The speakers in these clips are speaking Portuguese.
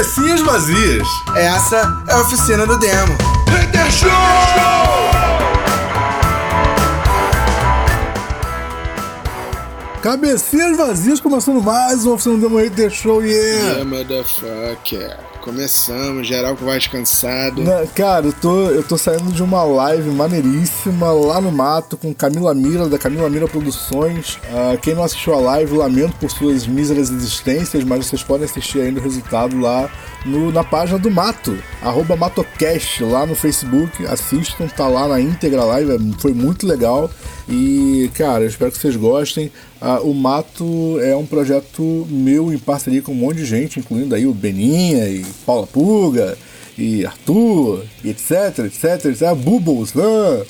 Cabecinhas vazias. Essa é a oficina do demo. Hater Show! Cabecinhas vazias começando mais uma oficina do Demo Hater Show, yeah! Yeah, motherfucker. Começamos, geral com voz cansado. Na- cara, eu tô, eu tô saindo de uma live maneiríssima lá no mato com Camila Mira, da Camila Mira Produções. Ah, quem não assistiu a live, lamento por suas míseras existências, mas vocês podem assistir ainda o resultado lá no- na página do Mato, arroba Matocast, lá no Facebook. Assistam, tá lá na íntegra live, é- foi muito legal. E, cara, eu espero que vocês gostem. Ah, o Mato é um projeto meu em parceria com um monte de gente, incluindo aí o Beninha e Paula Puga e Arthur, e etc, etc, etc. Bubbles, ah,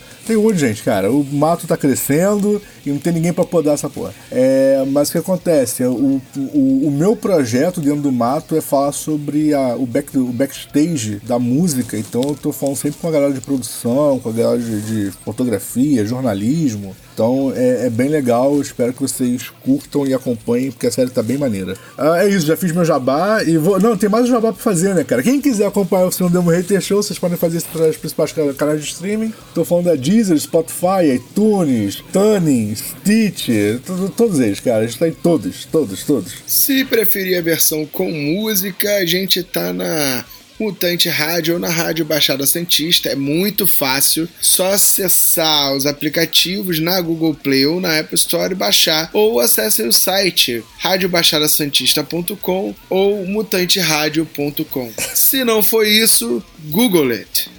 de gente, cara. O mato tá crescendo e não tem ninguém pra podar essa porra. É, mas o que acontece? O, o, o meu projeto dentro do mato é falar sobre a, o, back, o backstage da música. Então eu tô falando sempre com a galera de produção, com a galera de, de fotografia, jornalismo. Então é, é bem legal, espero que vocês curtam e acompanhem, porque a série tá bem maneira. Ah, é isso, já fiz meu jabá e vou. Não, tem mais um jabá pra fazer, né, cara? Quem quiser acompanhar o Cinema Demo Hater Show, vocês podem fazer isso pelos principais cana- canais de streaming. Tô falando da Deezer, Spotify, iTunes, Tuning, Stitch, to- todos eles, cara. A gente tá em todos, todos, todos. Se preferir a versão com música, a gente tá na Mutante Rádio ou na Rádio Baixada Santista. É muito fácil. Só acessar os aplicativos na Google Play ou na Apple Store e baixar. Ou acessem o site radiobaixadasantista.com ou mutanteradio.com. Se não for isso, Google it.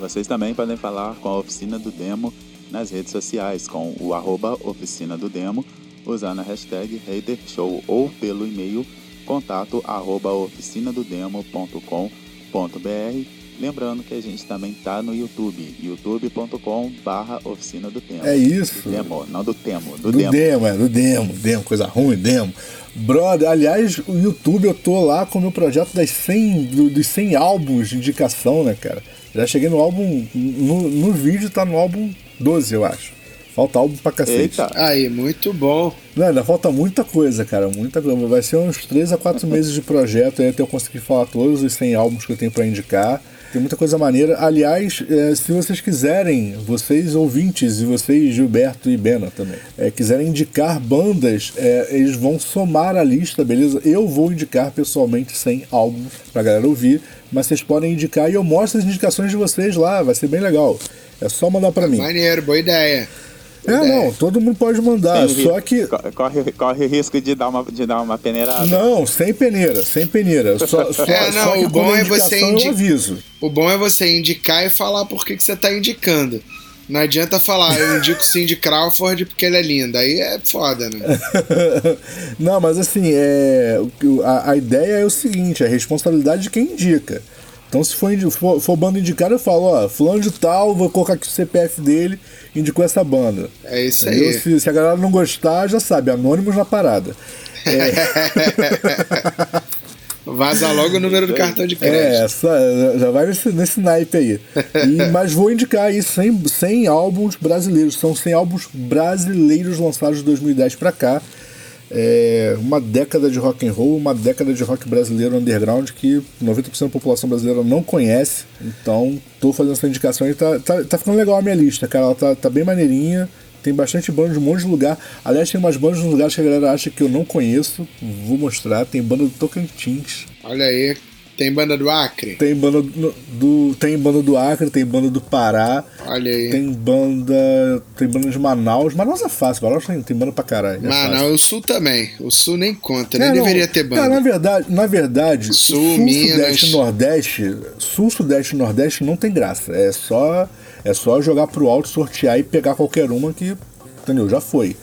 Vocês também podem falar com a Oficina do Demo nas redes sociais, com o arroba Oficina do Demo, usando a hashtag HaterShow ou pelo e-mail contato arroba oficinadodemo.com.br. Lembrando que a gente também tá no YouTube, youtube.com barra Oficina do Demo. É isso. Demo, não do Temo, do, Do Demo. demo. é, do demo, demo, coisa ruim, demo. Brother, aliás, o YouTube eu tô lá com o meu projeto das 100, do- dos 100 álbuns de indicação, né, cara? Já cheguei no álbum, no, no vídeo tá no álbum 12, eu acho. Falta álbum pra cacete. Eita, Aí, muito bom. Não, ainda falta muita coisa, cara, muita coisa. Vai ser uns 3 a 4 meses de projeto aí até eu conseguir falar todos os 100 álbuns que eu tenho pra indicar. Tem muita coisa maneira. Aliás, eh, se vocês quiserem, vocês ouvintes e vocês, Gilberto e Bena também, eh, quiserem indicar bandas, eh, eles vão somar a lista, beleza? Eu vou indicar pessoalmente 100 álbuns pra galera ouvir, mas vocês podem indicar e eu mostro as indicações de vocês lá, vai ser bem legal. É só mandar pra mim. Maneiro, boa ideia. É, não, todo mundo pode mandar, só que co- Corre, corre o risco de dar uma, de dar uma peneirada. Não, sem peneira, sem peneira. Só, só, É, não, só o bom é você indi- eu aviso. O bom é você indicar e falar por que, que você tá indicando. Não adianta falar, eu indico Cindy Crawford porque ela é linda. Aí é foda, né? Não, mas assim, é, o que- a, a ideia é o seguinte, é a responsabilidade de quem indica. Então se for, for, for banda indicada, eu falo, ó, fulano de tal, vou colocar aqui o CPF dele, indicou essa banda. É isso Entendeu? aí. Se, se a galera não gostar, já sabe, anônimos na parada. Vaza logo o número do cartão de crédito. É, essa, já vai nesse, nesse naipe aí. E- mas vou indicar aí 100, 100 álbuns brasileiros. São 100 álbuns brasileiros lançados de 2010 pra cá. É uma década de rock and roll, uma década de rock brasileiro underground que 90% da população brasileira não conhece. Então, tô fazendo essa indicação e tá, tá, tá ficando legal a minha lista, cara. Ela tá, tá bem maneirinha. Tem bastante banda de um monte de lugar. Aliás, tem umas bandas de lugares que a galera acha que eu não conheço. Vou mostrar. Tem banda do Tocantins. Olha aí. Tem banda do Acre? Tem banda do, do- tem banda do Acre, tem banda do Pará, Olha aí. tem banda tem banda de Manaus. Manaus é fácil, Manaus tem, tem banda pra caralho. É Mano, fácil. o Sul também. O Sul nem conta, É, nem não, deveria ter banda. Cara, na verdade, na verdade, Sul, sul, Minas. sudeste e nordeste, sul, sudeste e nordeste não tem graça. É só é só jogar pro alto, sortear e pegar qualquer uma que, entendeu? Já foi.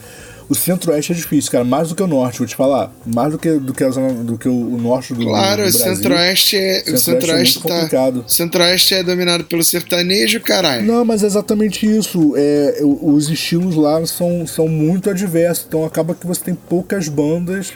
O centro-oeste é difícil, cara, mais do que o norte, vou te falar. Mais do que, do que, a zona, do que o, o norte do, Claro, do o Brasil. Centro-Oeste é, o Centro-Oeste é Centro-Oeste muito tá. complicado. Centro-Oeste é dominado pelo sertanejo, caralho. Não, mas é exatamente isso. É, o- os estilos lá são, são muito adversos, então acaba que você tem poucas bandas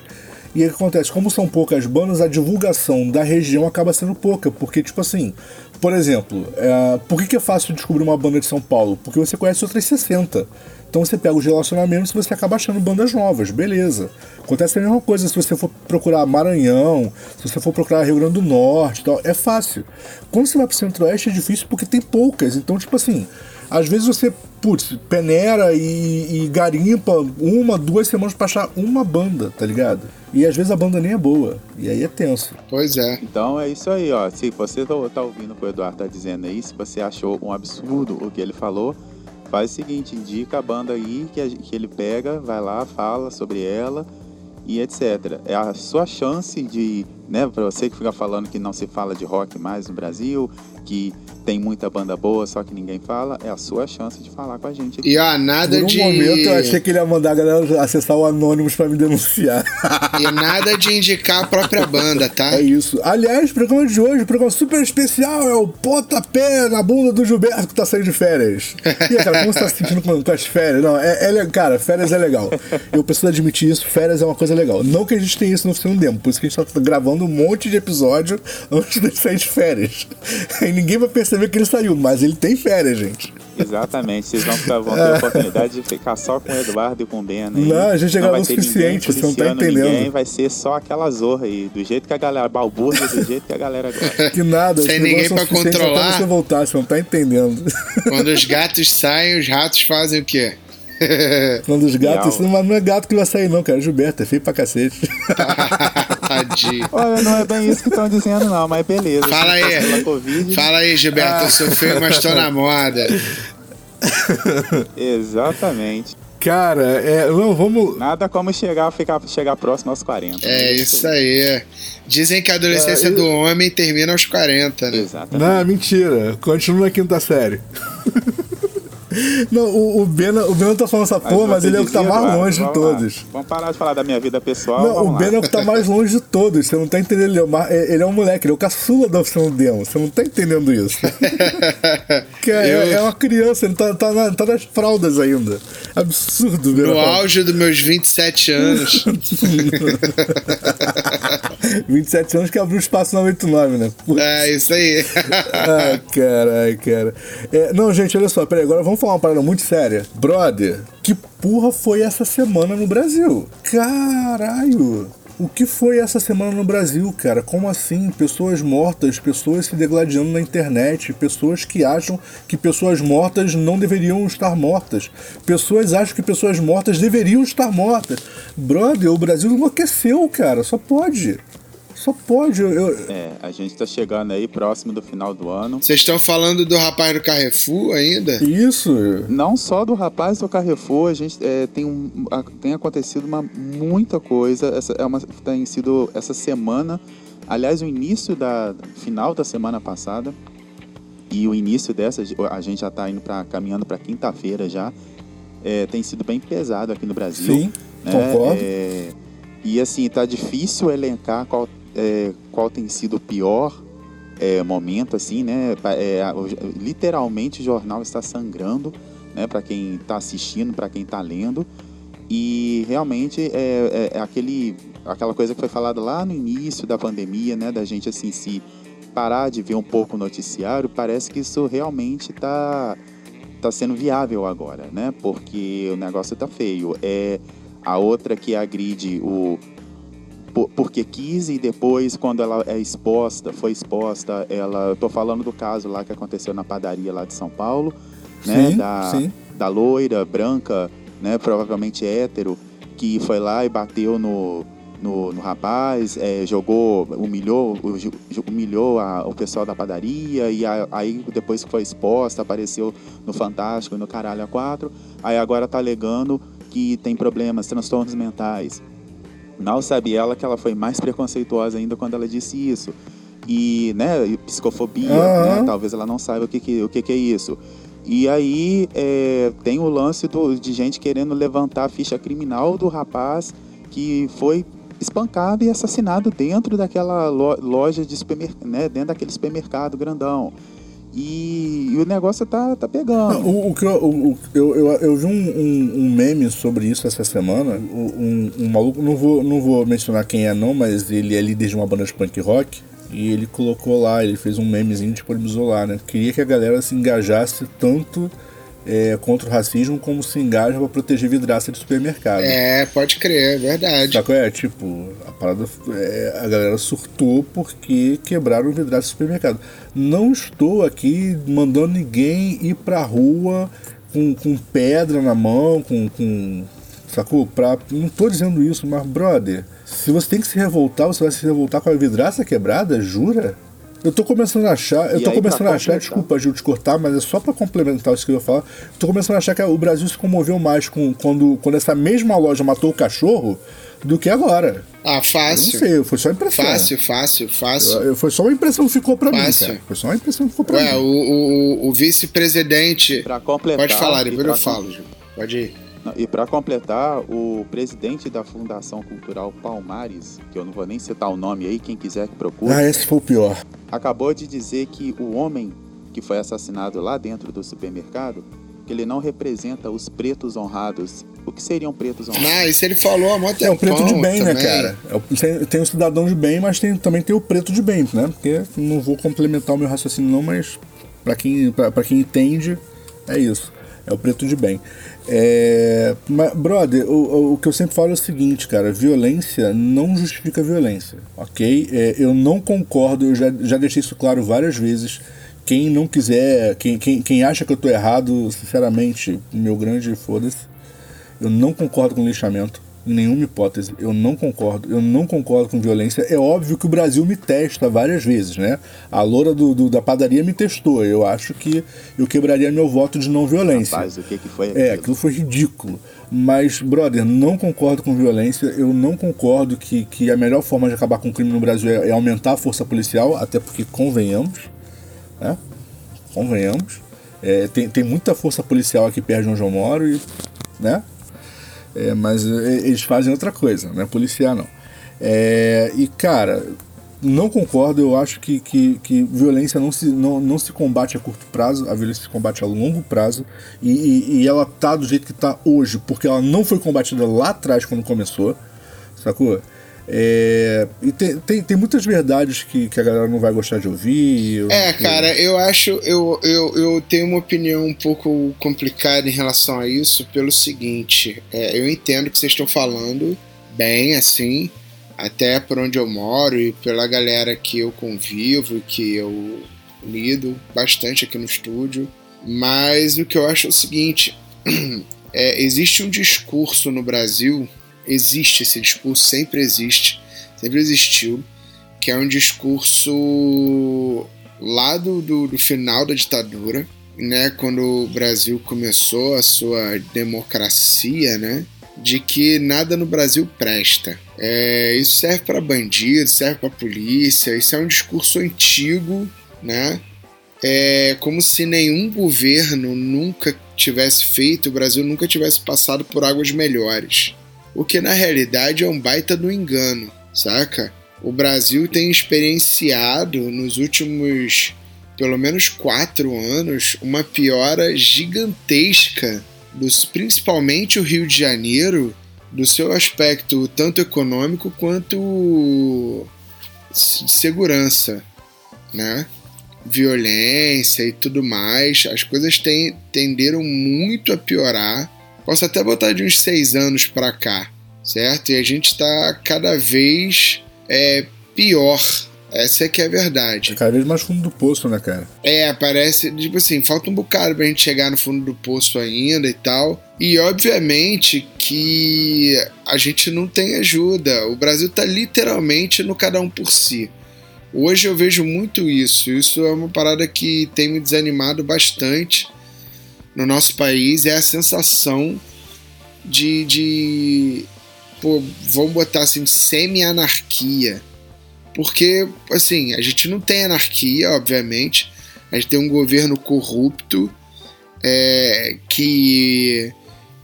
E o que acontece? Como são poucas bandas, a divulgação da região acaba sendo pouca. Porque, tipo assim, por exemplo, é, por que, que é fácil descobrir uma banda de São Paulo? Porque você conhece outras 60. Então você pega os relacionamentos e você acaba achando bandas novas, beleza. Acontece a mesma coisa se você for procurar Maranhão, se você for procurar Rio Grande do Norte tal, é fácil. Quando você vai pro Centro-Oeste é difícil porque tem poucas. Então, tipo assim, às vezes você, putz, peneira e, e garimpa uma, duas semanas pra achar uma banda, tá ligado? E às vezes a banda nem é boa. E aí é tenso. Pois é. Então é isso aí, ó. Se você tá, tá ouvindo o que o Eduardo tá dizendo aí, se você achou um absurdo o que ele falou, faz o seguinte, indica a banda aí que, a- que ele pega, vai lá, fala sobre ela e etc. É a sua chance de, né, pra você que fica falando que não se fala de rock mais no Brasil, que tem muita banda boa, só que ninguém fala, é a sua chance de falar com a gente aqui. E ó, nada Por um de. momento eu achei que ele ia mandar a galera acessar o Anonymous pra me denunciar. E nada de indicar a própria banda, tá? É isso. Aliás, programa de hoje, programa super especial, é o pontapé na bunda do Gilberto que tá saindo de férias. E aí, cara, como você tá se sentindo com, com as férias? Não, é, é cara, férias é legal. Eu preciso admitir isso, férias é uma coisa legal. Não que a gente tenha isso no Oficina do Demo, por isso que a gente tá gravando um monte de episódio antes de sair de férias. E ninguém vai perceber que ele saiu, mas ele tem férias, gente. Exatamente, vocês vão, ficar- vão ter a oportunidade de ficar só com o Eduardo e com o Ben aí. Não, a gente já gravou o suficiente, você não tá entendendo. Ninguém, vai ser só aquela zorra aí, do jeito que a galera balbúrdia, do jeito que a galera gosta. Que nada, Sem ninguém é pra controlar. Até você voltar, você não tá entendendo. Quando os gatos saem, os ratos fazem o quê? Quando os gatos, Real. isso não, não é gato que vai sair, não, cara. É Gilberto, é feio pra cacete. Tadinho. Olha, não é bem isso que estão dizendo, não, mas beleza. Fala aí. Covid, Fala aí, Gilberto, eu sou feio, mas tô na moda. Exatamente. Cara, é. Não, vamos. Nada como chegar, ficar, chegar próximo aos 40. É né? isso aí. Dizem que a adolescência É, eu- do homem termina aos 40, né? Exatamente. Não, mentira. Continua na quinta série. Não, o, o Bena, o Bena tá falando essa porra, mas você ele é o que tá mais Eduardo, longe de vamos lá. todos. Vamos parar de falar da minha vida pessoal. Não, o lá. Ben é o que tá mais longe de todos. Você não tá entendendo. Ele é, o ma- é- ele é um moleque, ele é o caçula da oficina do demo. Você não tá entendendo isso. Que é, Eu- é uma criança, ele tá, tá, na- tá nas fraldas ainda. Absurdo, No velho. auge dos meus 27 anos. 27 anos que abriu espaço na 89, né? Puta. É isso aí. Ai, cara, ai, cara. É, não, gente, olha só, peraí, agora vamos falar uma parada muito séria. Brother, que porra foi essa semana no Brasil? Caralho! O que foi essa semana no Brasil, cara? Como assim? Pessoas mortas, pessoas se degladiando na internet, pessoas que acham que pessoas mortas não deveriam estar mortas, pessoas acham que pessoas mortas deveriam estar mortas. Brother, o Brasil enlouqueceu, cara, só pode. Só pode. Eu, É, a gente tá chegando aí próximo do final do ano. Vocês estão falando do rapaz do Carrefour ainda? Isso. Não só do rapaz do Carrefour, a gente é, tem, um, a- tem acontecido uma, muita coisa. Essa, é uma, tem sido essa semana, aliás, o início da final da semana passada e o início dessa, a gente já está indo para caminhando para quinta-feira já. é, tem sido bem pesado aqui no Brasil. Sim, né? concordo. É, e assim, tá difícil elencar qual, é, qual tem sido o pior é, momento, assim, né? É, literalmente o jornal está sangrando, né? Para quem está assistindo, para quem está lendo. E realmente é, é- é aquele, aquela coisa que foi falada lá no início da pandemia, né? Da gente assim se parar de ver um pouco o noticiário, parece que isso realmente está tá sendo viável agora, né? Porque o negócio tá feio. É a outra que agride o porque quis e depois quando ela é exposta, foi exposta, ela, eu tô falando do caso lá que aconteceu na padaria lá de São Paulo, né, Sim, da sim. da loira branca, né, provavelmente hétero, que foi lá e bateu no no, no rapaz, é, jogou, humilhou, humilhou a- o pessoal da padaria e a- aí depois que foi exposta, apareceu no Fantástico e no Caralho a 4, aí agora tá alegando que tem problemas, transtornos mentais. Mal sabe ela que ela foi mais preconceituosa ainda quando ela disse isso. E, né, e psicofobia, Aham. né, talvez ela não saiba o que, que, o que, que é isso. E aí é, tem o lance do- de gente querendo levantar a ficha criminal do rapaz que foi espancado e assassinado dentro daquela lo- loja de supermercado, né, dentro daquele supermercado grandão. E, e o negócio tá, tá pegando. Não, o, o que eu, o, eu, eu, eu, vi um, um, um, meme sobre isso essa semana. Um, um, maluco, não vou, não vou mencionar quem é, não, mas ele é líder de uma banda de punk rock. E ele colocou lá, ele fez um memezinho, disponibilizou lá, né? Queria que a galera se engajasse tanto é, contra o racismo como se engaja para proteger vidraça de supermercado. É, pode crer, é verdade. Que é, tipo, parada. É, a galera surtou porque quebraram vidraça de supermercado. Não estou aqui mandando ninguém ir pra rua com, com pedra na mão, com. com sacou? Pra, não tô dizendo isso, mas, brother, se você tem que se revoltar, você vai se revoltar com a vidraça quebrada? Jura? Eu tô começando a achar, eu e tô começando a achar, desculpa, Gil, te cortar, mas é só para complementar isso que eu ia falar. Tô começando a achar que o Brasil se comoveu mais com quando, quando essa mesma loja matou o cachorro do que agora. Ah, fácil. Eu não sei, foi só impressão. Fácil, fácil, fácil. Eu, eu, foi só uma impressão que ficou pra fácil. mim. Cara. Foi só uma impressão que ficou pra Ué, mim. O, o, o vice-presidente. Pra completar. Pode falar, depois eu falo, Gil. Pode ir. E para completar, o presidente da Fundação Cultural Palmares, que eu não vou nem citar o nome aí, quem quiser que procure. Ah, esse foi o pior. Acabou de dizer que o homem que foi assassinado lá dentro do supermercado, que ele não representa os pretos honrados. O que seriam pretos honrados? Ah, isso ele falou há muito É o preto de bem, né, também. né, cara? É tem o cidadão de bem, mas tem, também tem o preto de bem, né? Porque não vou complementar o meu raciocínio não, mas para quem, pra, quem entende, é isso. É o preto de bem. É, mas, brother, o, o que eu sempre falo é o seguinte, cara: violência não justifica violência, ok? É, eu não concordo, eu já, já deixei isso claro várias vezes. Quem não quiser, quem, quem, quem acha que eu tô errado, sinceramente, meu grande foda-se. Eu não concordo com lixamento em nenhuma hipótese. Eu não concordo. Eu não concordo com violência. É óbvio que o Brasil me testa várias vezes, né? A loura do, do da padaria me testou. Eu acho que eu quebraria meu voto de não violência. Rapaz, o que, que foi aquilo? É, aquilo foi ridículo. Mas, brother, não concordo com violência. Eu não concordo que, que a melhor forma de acabar com o crime no Brasil é, é aumentar a força policial, até porque convenhamos, né? Convenhamos. É, tem, tem muita força policial aqui perto de onde eu moro e, né? É, mas é, eles fazem outra coisa, não é policiar não. É, e cara, não concordo, eu acho que, que, que, violência não se, não, não se combate a curto prazo, a violência se combate a longo prazo, e, e, e ela tá do jeito que tá hoje, porque ela não foi combatida lá atrás quando começou, sacou? É, e tem, tem, tem, muitas verdades que, que a galera não vai gostar de ouvir. É, cara, eu acho. Eu, eu, eu tenho uma opinião um pouco complicada em relação a isso, pelo seguinte: é, eu entendo que vocês estão falando bem, assim, até por onde eu moro e pela galera que eu convivo e que eu lido bastante aqui no estúdio. Mas o que eu acho é o seguinte: é, existe um discurso no Brasil existe esse discurso, sempre existe, sempre existiu, que é um discurso lá do, do, do final da ditadura, né, quando o Brasil começou a sua democracia, né, de que nada no Brasil presta. É, isso serve para bandido, serve para polícia, isso é um discurso antigo, né? É como se nenhum governo nunca tivesse feito, o Brasil nunca tivesse passado por águas melhores o que na realidade é um baita do engano, saca? O Brasil tem experienciado nos últimos pelo menos quatro anos uma piora gigantesca, dos, principalmente o Rio de Janeiro, do seu aspecto tanto econômico quanto de segurança, né? Violência e tudo mais, as coisas tem, tenderam muito a piorar Posso até botar de uns seis anos para cá, certo? E a gente está cada vez é, pior. Essa é que é a verdade. É cada vez mais fundo do poço, né, cara? É, parece, tipo assim, falta um bocado pra gente chegar no fundo do poço ainda e tal. E obviamente que a gente não tem ajuda. O Brasil tá literalmente no cada um por si. Hoje eu vejo muito isso. Isso é uma parada que tem me desanimado bastante no nosso país é a sensação de, de pô, vamos botar assim, semi-anarquia. Porque, assim, a gente não tem anarquia, obviamente. A gente tem um governo corrupto é, que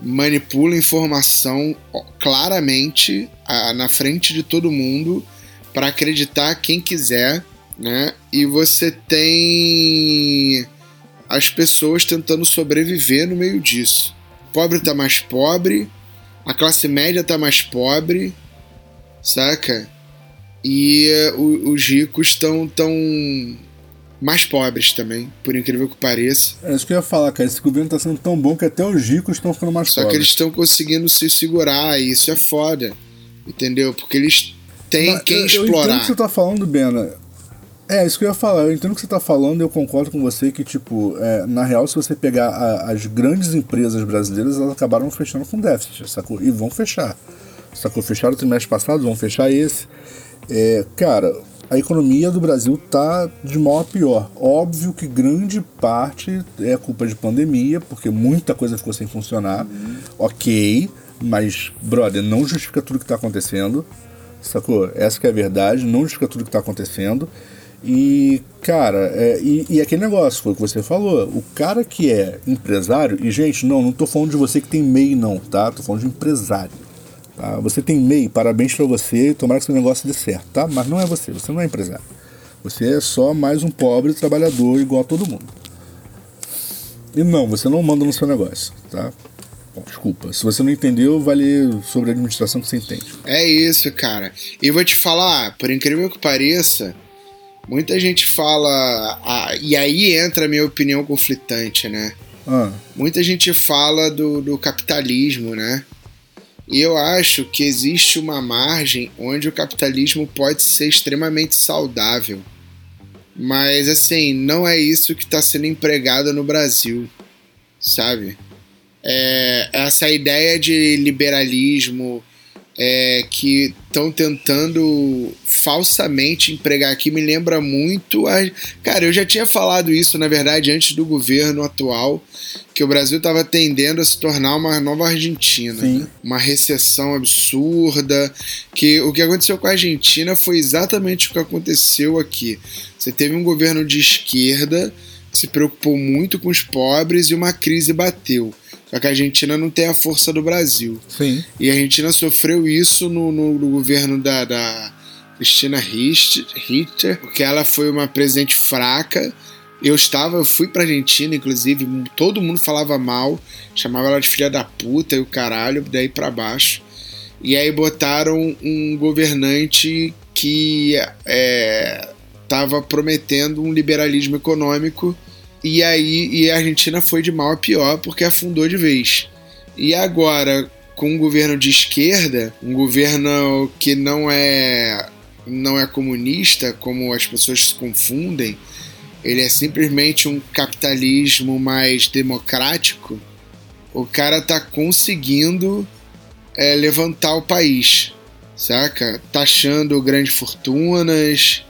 manipula informação claramente a, na frente de todo mundo para acreditar quem quiser né? E você tem as pessoas tentando sobreviver no meio disso. O pobre tá mais pobre, a classe média tá mais pobre, saca? E uh, os ricos estão tão mais pobres também, por incrível que pareça. É isso que eu ia falar, cara. Esse governo tá sendo tão bom que até os ricos estão ficando mais Só pobres. que eles estão conseguindo se segurar, e isso é foda. Entendeu? Porque eles têm Mas quem eu, Eu entendo explorar. o que você tá falando, Bena. É, isso que eu ia falar. Eu entendo o que você tá falando e eu concordo com você que, tipo, é, na real, se você pegar a- as grandes empresas brasileiras, elas acabaram fechando com déficit, sacou? E vão fechar. Sacou? Fecharam o trimestre passado, vão fechar esse. É, cara, a economia do Brasil tá de mal a pior. Óbvio que grande parte é culpa de pandemia, porque muita coisa ficou sem funcionar. Ok, mas, brother, não justifica tudo que tá acontecendo. Sacou? Essa que é a verdade, não justifica tudo que tá acontecendo. E, cara, é, e, e aquele negócio, foi o que você falou. O cara que é empresário, e gente, não, não tô falando de você que tem MEI, não, tá? Tô falando de empresário. Tá? Você tem MEI, parabéns pra você, tomara que seu negócio dê certo, tá? Mas não é você, você não é empresário. Você é só mais um pobre trabalhador igual a todo mundo. E não, você não manda no seu negócio, tá? Desculpa, se você não entendeu, vai ler sobre a administração que você entende. É isso, cara. E vou te falar, por incrível que pareça, muita gente fala. ah, e aí entra a minha opinião conflitante, né? Ah, Muita gente fala do, do capitalismo, né? E eu acho que existe uma margem onde o capitalismo pode ser extremamente saudável. Mas, assim, não é isso que está sendo empregado no Brasil, sabe? É, essa ideia de liberalismo é, que estão tentando falsamente empregar aqui me lembra muito. A... Cara, eu já tinha falado isso, na verdade, antes do governo atual, que o Brasil estava tendendo a se tornar uma nova Argentina. Né? Uma recessão absurda. Que o que aconteceu com a Argentina foi exatamente o que aconteceu aqui. Você teve um governo de esquerda que se preocupou muito com os pobres e uma crise bateu. Só que a Argentina não tem a força do Brasil. sim. E a Argentina sofreu isso no, no- no governo da, da Cristina Richter, porque ela foi uma presidente fraca. Eu estava, eu fui pra Argentina, inclusive, todo mundo falava mal, chamava ela de filha da puta e o caralho, daí pra baixo. E aí botaram um governante que é, tava prometendo um liberalismo econômico e aí e a Argentina foi de mal a pior porque afundou de vez. E agora, com um governo de esquerda, um governo que não é não é comunista, como as pessoas se confundem, ele é simplesmente um capitalismo mais democrático. O cara tá conseguindo é, levantar o país, saca? Taxando grandes fortunas,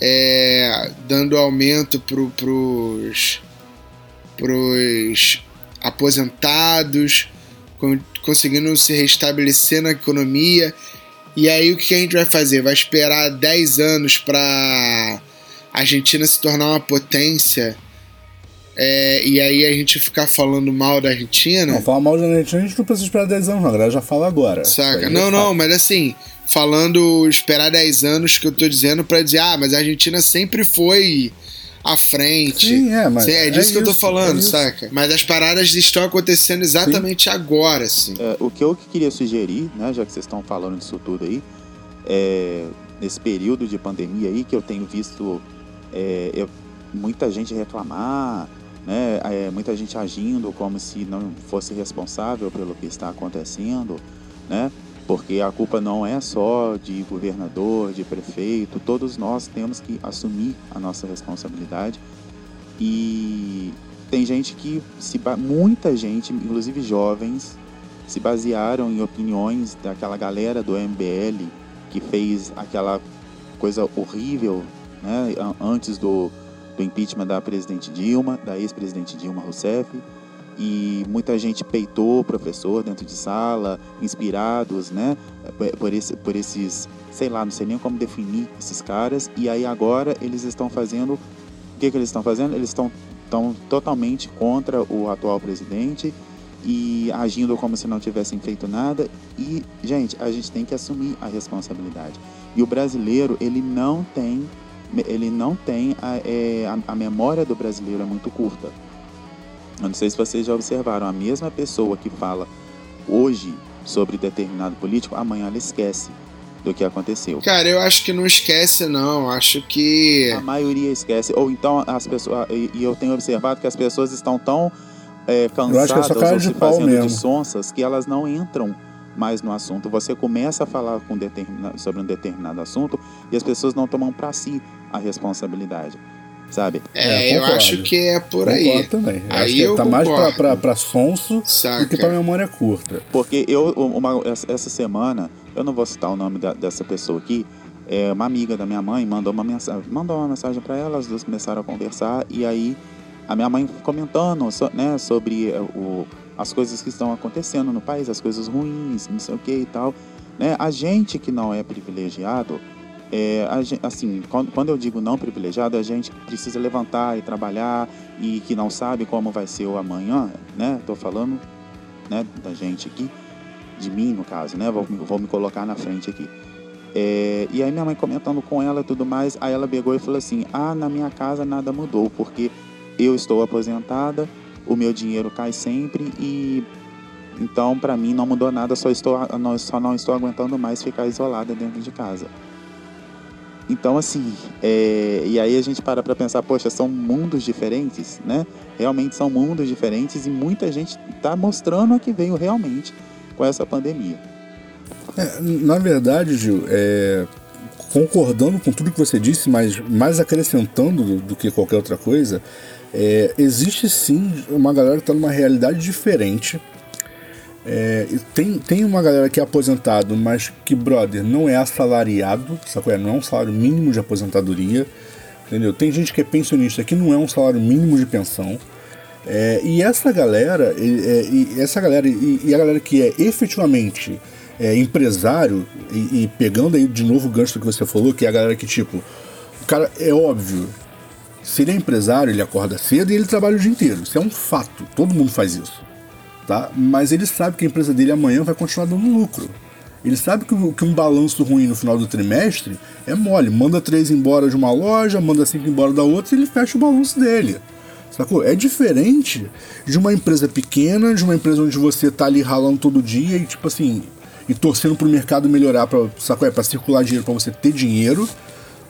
é, dando aumento pro, pros, pros aposentados, con- conseguindo se restabelecer na economia. E aí o que a gente vai fazer? Vai esperar 10 anos para a Argentina se tornar uma potência é, e aí a gente ficar falando mal da Argentina? Não, falar mal da Argentina a gente não precisa esperar 10 anos, não. A galera já fala agora. Saca? Não, é não, fato. mas assim, falando esperar 10 anos que eu tô dizendo pra dizer, ah, mas a Argentina sempre foi à frente. Sim, é, mas é disso é que eu tô isso, falando, é saca? Mas as paradas estão acontecendo exatamente agora, assim. É, o que eu queria sugerir, né, já que vocês estão falando disso tudo aí, é, nesse período de pandemia aí que eu tenho visto é, eu- muita gente reclamar, né, é, muita gente agindo como se não fosse responsável pelo que está acontecendo, né, porque a culpa não é só de governador, de prefeito, todos nós temos que assumir a nossa responsabilidade. E tem gente que se muita gente, inclusive jovens, se basearam em opiniões daquela galera do MBL que fez aquela coisa horrível, né, an- antes do, do impeachment da presidente Dilma, da ex-presidente Dilma Rousseff, e muita gente peitou o professor dentro de sala, inspirados, né, por, por esse, por esses, sei lá, não sei nem como definir esses caras, e aí agora eles estão fazendo, o que que eles estão fazendo? Eles estão estão totalmente contra o atual presidente e agindo como se não tivessem feito nada. E, gente, a gente tem que assumir a responsabilidade. E o brasileiro, ele não tem ele não tem a, é, a, a memória do brasileiro é muito curta. Eu não sei se vocês já observaram, a mesma pessoa que fala hoje sobre determinado político, amanhã ela esquece do que aconteceu. Cara, eu acho que não esquece, não. Acho que. A maioria esquece. Ou então as pessoas. E eu tenho observado que as pessoas estão tão é, cansadas ou se fazendo mesmo. de sonsas que elas não entram mais no assunto. Você começa a falar com determina... sobre um determinado assunto e as pessoas não tomam para si a responsabilidade. Sabe? É, é eu acho que é por aí. Concordo também. Eu aí eu tá concordo. mais pra, pra, pra sonso Saca. do que pra memória curta. Porque eu, uma, essa semana, eu não vou citar o nome da, dessa pessoa aqui, é, uma amiga da minha mãe mandou uma mensagem, mandou uma mensagem para ela, as duas começaram a conversar e aí a minha mãe comentando né, sobre é, o, as coisas que estão acontecendo no país, as coisas ruins, não sei o que e tal. Né? A gente que não é privilegiado, é, gente, assim, quando eu digo não privilegiado, a gente precisa levantar e trabalhar e que não sabe como vai ser o amanhã, né? Tô falando, né, da gente aqui, de mim no caso, né? Vou, vou me colocar na frente aqui. É, e aí minha mãe comentando com ela e tudo mais, aí ela pegou e falou assim: Ah, na minha casa nada mudou, porque eu estou aposentada, o meu dinheiro cai sempre e então para mim não mudou nada, só estou só não estou aguentando mais ficar isolada dentro de casa. Então assim, é, e aí a gente para para pensar, poxa, são mundos diferentes, né? Realmente são mundos diferentes e muita gente está mostrando a que veio realmente com essa pandemia. É, na verdade, Gil, é, concordando com tudo que você disse, mas mais acrescentando do, do que qualquer outra coisa, é, existe sim uma galera que está numa realidade diferente. É, tem, tem uma galera que é aposentado, mas que, brother, não é assalariado, sacou? Não é um salário mínimo de aposentadoria, entendeu? Tem gente que é pensionista que não é um salário mínimo de pensão. É, e essa galera, e, é, e essa galera e, e, a galera que é efetivamente é, empresário, e, e, pegando aí de novo o gancho que você falou, que é a galera que, tipo, o cara é óbvio, se ele é empresário, ele acorda cedo e ele trabalha o dia inteiro. Isso é um fato. Todo mundo faz isso. Tá? Mas ele sabe que a empresa dele amanhã vai continuar dando lucro. Ele sabe que, que um balanço ruim no final do trimestre é mole. Manda três embora de uma loja, manda cinco embora da outra e ele fecha o balanço dele. Sacou? É diferente de uma empresa pequena, de uma empresa onde você tá ali ralando todo dia e tipo assim, e torcendo pro mercado melhorar, pra, sacou? É pra circular dinheiro, para você ter dinheiro.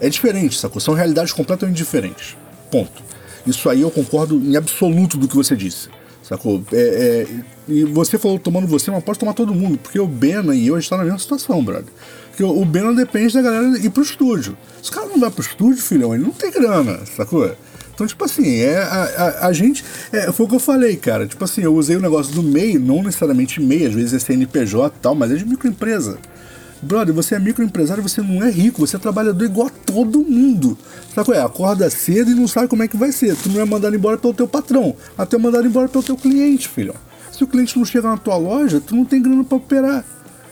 É diferente, sacou? São realidades completamente diferentes. Ponto. Isso aí eu concordo em absoluto do que você disse. Sacou? É, é, e você falou tomando você, mas pode tomar todo mundo, porque o Bena e eu estão na mesma situação, brother. Porque o Bena depende da galera ir pro estúdio. Se o cara não vai pro estúdio, filhão, ele não tem grana, sacou? Então, tipo assim, é, a, a, a gente. É, foi o que eu falei, cara. Tipo assim, eu usei o negócio do MEI, não necessariamente MEI, às vezes é CNPJ e tal, mas é de microempresa. Brother, você é microempresário, você não é rico, você é trabalhador igual a todo mundo. Sabe qual é? Acorda cedo e não sabe como é que vai ser. Tu não é mandado embora pelo teu patrão, até mandado embora pelo teu cliente, filho. Se o cliente não chega na tua loja, tu não tem grana para operar.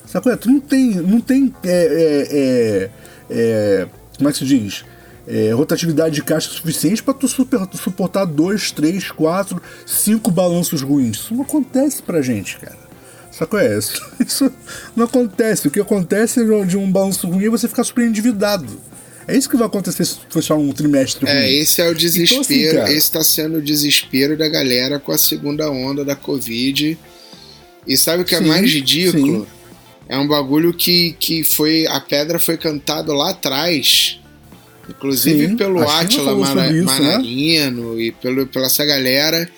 Sabe qual é? Tu não tem, não tem é, é, é, é, como é que se diz? É, rotatividade de caixa suficiente para tu super, suportar dois, três, quatro, cinco balanços ruins. Isso não acontece pra gente, cara. Sacou é? Isso, isso não acontece. O que acontece de um balanço ruim é você ficar super endividado. É isso que vai acontecer se fechar um trimestre é, ruim. É, esse é o desespero. Então, assim, esse está sendo o desespero da galera com a segunda onda da Covid. E sabe o que é sim, é mais ridículo? Sim. É um bagulho que, que foi. A pedra foi cantada lá atrás. Inclusive sim, pelo Atila Mara, isso? Manarino né? e pelo, pela essa galera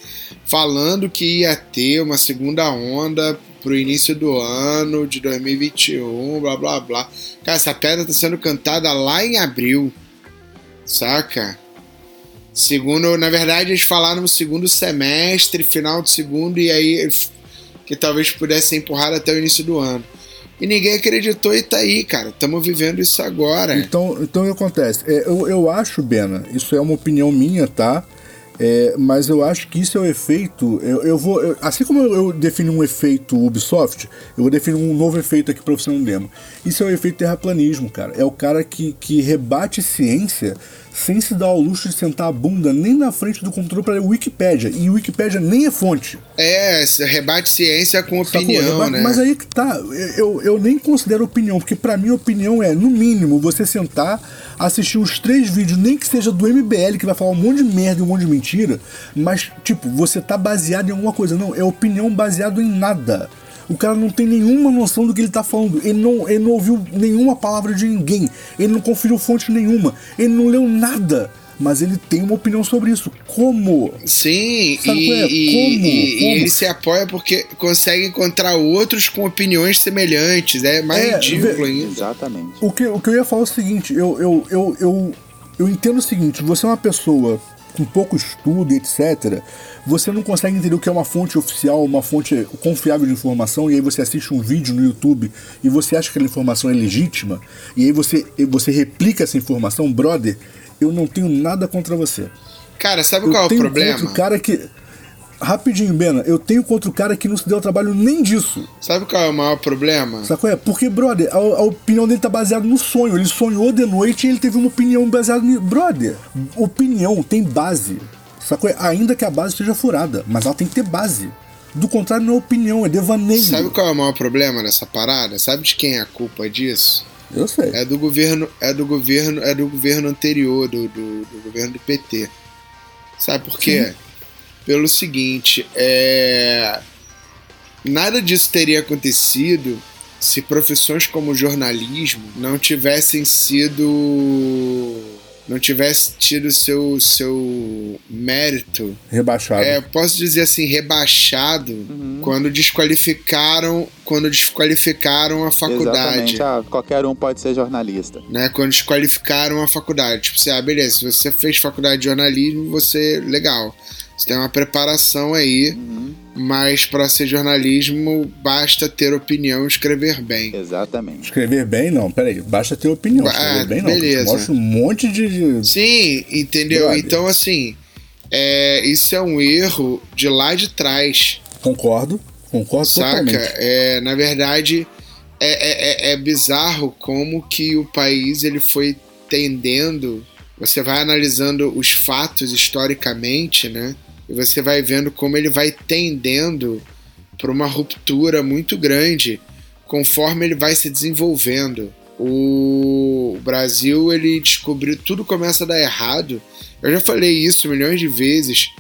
falando que ia ter uma segunda onda pro início do ano de 2021, blá blá blá. Cara, essa pedra tá sendo cantada lá em abril, saca? Segundo, na verdade, eles falaram no segundo semestre, final do segundo, e aí que talvez pudesse ser empurrado até o início do ano. E ninguém acreditou e tá aí, cara. Estamos vivendo isso agora. Então, então o que acontece? É, eu, eu acho, Bena, isso é uma opinião minha, tá? É, mas eu acho que isso é o efeito. Eu, eu vou. Eu, assim como eu, eu defino um efeito Ubisoft, eu vou definir um novo efeito aqui para você no demo. Isso é o efeito terraplanismo, cara. É o cara que, que rebate ciência sem se dar ao luxo de sentar a bunda nem na frente do computador para ler Wikipédia. E Wikipédia nem é fonte. É, rebate ciência com opinião, Sacou? né? Mas aí que tá, eu, eu nem considero opinião, porque para mim opinião é, no mínimo, você sentar, assistir os três vídeos, nem que seja do MBL, que vai falar um monte de merda e um monte de mentira, mas, tipo, você tá baseado em alguma coisa. Não, é opinião baseado em nada. O cara não tem nenhuma noção do que ele tá falando. Ele não, ele não ouviu nenhuma palavra de ninguém. Ele não conferiu fonte nenhuma. Ele não leu nada. Mas ele tem uma opinião sobre isso. Como? Sim, Sabe e, qual é? e- Como? e- e Como? ele se apoia porque consegue encontrar outros com opiniões semelhantes. É mais É, ridículo ainda. Exatamente. O que, o que eu ia falar é o seguinte, eu, eu, eu, eu, eu entendo o seguinte, você é uma pessoa com pouco estudo, etc., você não consegue entender o que é uma fonte oficial, uma fonte confiável de informação, e aí você assiste um vídeo no YouTube e você acha que aquela informação é legítima, e aí você, você replica essa informação, brother, eu não tenho nada contra você. Cara, sabe Eu qual é o problema? contra o cara que... Rapidinho, Bena, eu tenho contra o cara que não se deu trabalho nem disso. Sabe qual é o maior problema? Sacou? É? Porque, brother, a, a opinião dele tá baseada no sonho. Ele sonhou de noite e ele teve uma opinião baseada no. Brother, opinião tem base. Sacou? É? Ainda que a base esteja furada, mas ela tem que ter base. Do contrário, não é opinião, é devaneio. Sabe qual é o maior problema dessa parada? Sabe de quem é a culpa disso? Eu sei. É do governo, é do governo, é do governo anterior, do, do, do governo do PT. Sabe por quê? Pelo seguinte, é... nada disso teria acontecido se profissões como jornalismo não tivessem sido não tivesse tido seu seu mérito Rebaixado. é, posso dizer assim, rebaixado quando desqualificaram quando desqualificaram a faculdade. Exatamente. Ah, qualquer um pode ser jornalista. Né, quando desqualificaram a faculdade. Tipo assim, ah, beleza, se você fez faculdade de jornalismo, você. legal. Você tem uma preparação aí, mas para ser jornalismo basta ter opinião e escrever bem. Exatamente. Escrever bem, não. Peraí, basta ter opinião. Ah, Escrever bem, não. beleza. Mostra um monte de. Sim, entendeu? Brother. Então, assim, é, isso é um erro de lá de trás. Concordo. Concordo Saca? totalmente. É, na verdade, é, é, é- é bizarro como que o país ele foi tendendo. Você vai analisando os fatos historicamente, né? E você vai vendo como ele vai tendendo para uma ruptura muito grande conforme ele vai se desenvolvendo. O Brasil ele descobriu tudo começa a dar errado. Eu já falei isso milhões de vezes.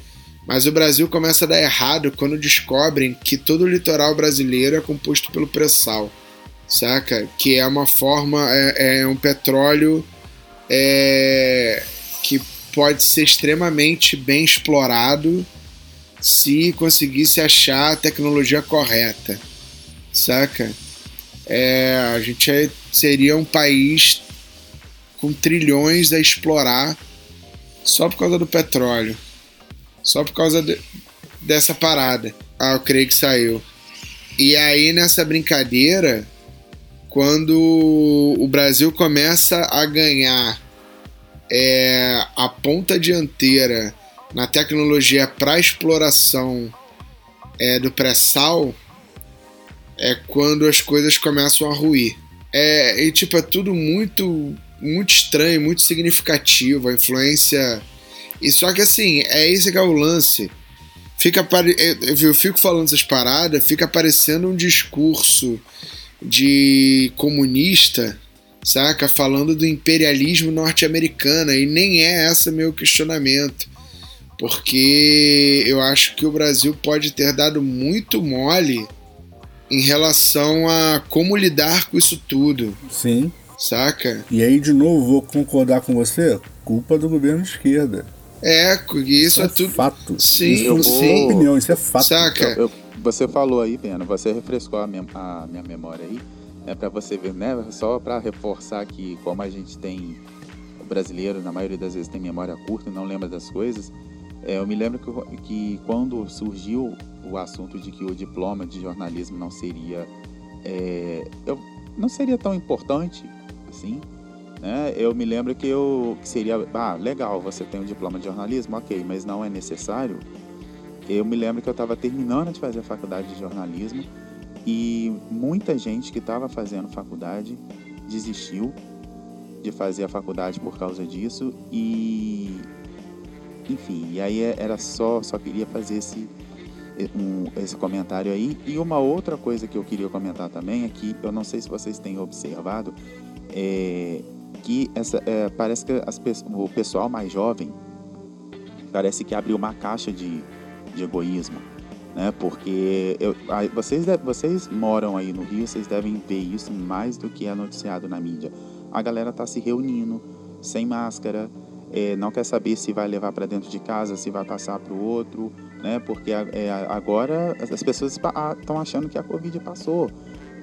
Mas o Brasil começa a dar errado quando descobrem que todo o litoral brasileiro é composto pelo pré-sal, saca? Que é uma forma, é, é um petróleo é, que pode ser extremamente bem explorado se conseguisse achar a tecnologia correta, saca? É, a gente é- seria um país com trilhões a explorar só por causa do petróleo. Só por causa de- dessa parada. Ah, eu creio que saiu. E aí, nessa brincadeira, quando o Brasil começa a ganhar é, a ponta dianteira na tecnologia para exploração é, do pré-sal, é quando as coisas começam a ruir. É, e tipo, é tudo muito, muito estranho, muito significativo. A influência e só que assim, é esse que é o lance. Fica pare... eu fico falando essas paradas, fica parecendo um discurso de comunista, saca? Falando do imperialismo norte-americano, e nem é esse meu questionamento. Porque eu acho que o Brasil pode ter dado muito mole em relação a como lidar com isso tudo, Sim. saca? E aí, de novo, vou concordar com você. Culpa do governo de esquerda. É, isso é tudo. fato. Sim, isso não sim. é opinião, isso é fato. Saca? Eu- você falou aí, Pena, você refrescou a, mem- a minha memória aí, né, para você ver, né, só para reforçar que como a gente tem o brasileiro, na maioria das vezes tem memória curta e não lembra das coisas, é, eu me lembro que, que quando surgiu o assunto de que o diploma de jornalismo não seria é, eu, não seria tão importante assim, né? Eu me lembro que eu que seria, ah, legal, você tem um diploma de jornalismo, ok, mas não é necessário. Eu me lembro que eu estava terminando de fazer a faculdade de jornalismo e muita gente que estava fazendo faculdade desistiu de fazer a faculdade por causa disso e enfim, e aí é, era só só queria fazer esse um, esse comentário aí. E uma outra coisa que eu queria comentar também é que eu não sei se vocês têm observado é que essa é, parece que as, o pessoal mais jovem parece que abriu uma caixa de, de egoísmo né? Porque eu, vocês, vocês moram aí no Rio, vocês devem ver isso mais do que é noticiado na mídia. A galera tá se reunindo sem máscara, é, não quer saber se vai levar para dentro de casa, se vai passar para o outro, né? Porque é, agora as pessoas estão achando que a Covid passou.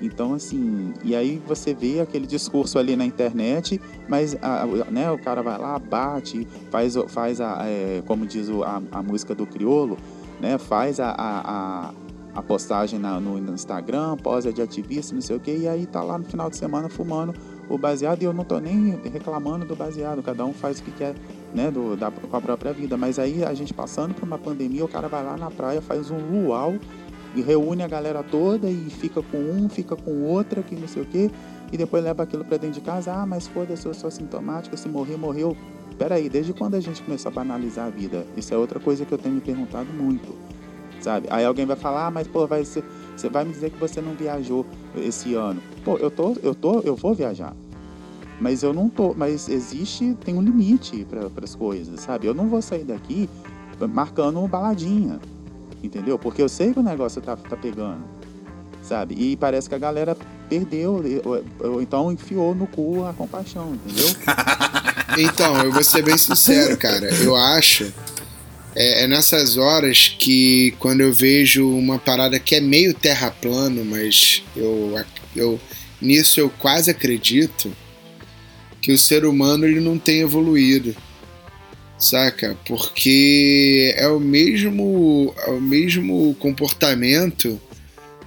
Então, assim, e aí você vê aquele discurso ali na internet, mas a, né, o cara vai lá, bate, faz, faz a, é, como diz a, a música do criolo, né, faz a, a, a postagem na, no Instagram, posa de ativista, não sei o que, e aí tá lá no final de semana fumando o baseado e eu não tô nem reclamando do baseado, cada um faz o que quer, né, do, da, com a própria vida. Mas aí a gente passando por uma pandemia, o cara vai lá na praia, faz um luau e reúne a galera toda e fica com um, fica com outra, que não sei o que, e depois leva aquilo para dentro de casa. Ah, mas foda-se, eu sou sintomático, se morrer, morreu peraí, desde quando a gente começou a banalizar a vida? Isso é outra coisa que eu tenho me perguntado muito, sabe? Aí alguém vai falar, ah, mas pô, vai ser, você vai me dizer que você não viajou esse ano. Pô, eu tô, eu tô, eu vou viajar. Mas eu não tô, mas existe, tem um limite para as coisas, sabe? Eu não vou sair daqui marcando baladinha, entendeu? Porque eu sei que o negócio tá, tá pegando, sabe? E parece que a galera perdeu, ou, ou então enfiou no cu a compaixão, entendeu? Então, eu vou ser bem sincero, cara. Eu acho. É, é, nessas horas que quando eu vejo uma parada que é meio terra plano, mas eu, eu nisso eu quase acredito que o ser humano ele não tem evoluído, saca? Porque é o mesmo é o mesmo comportamento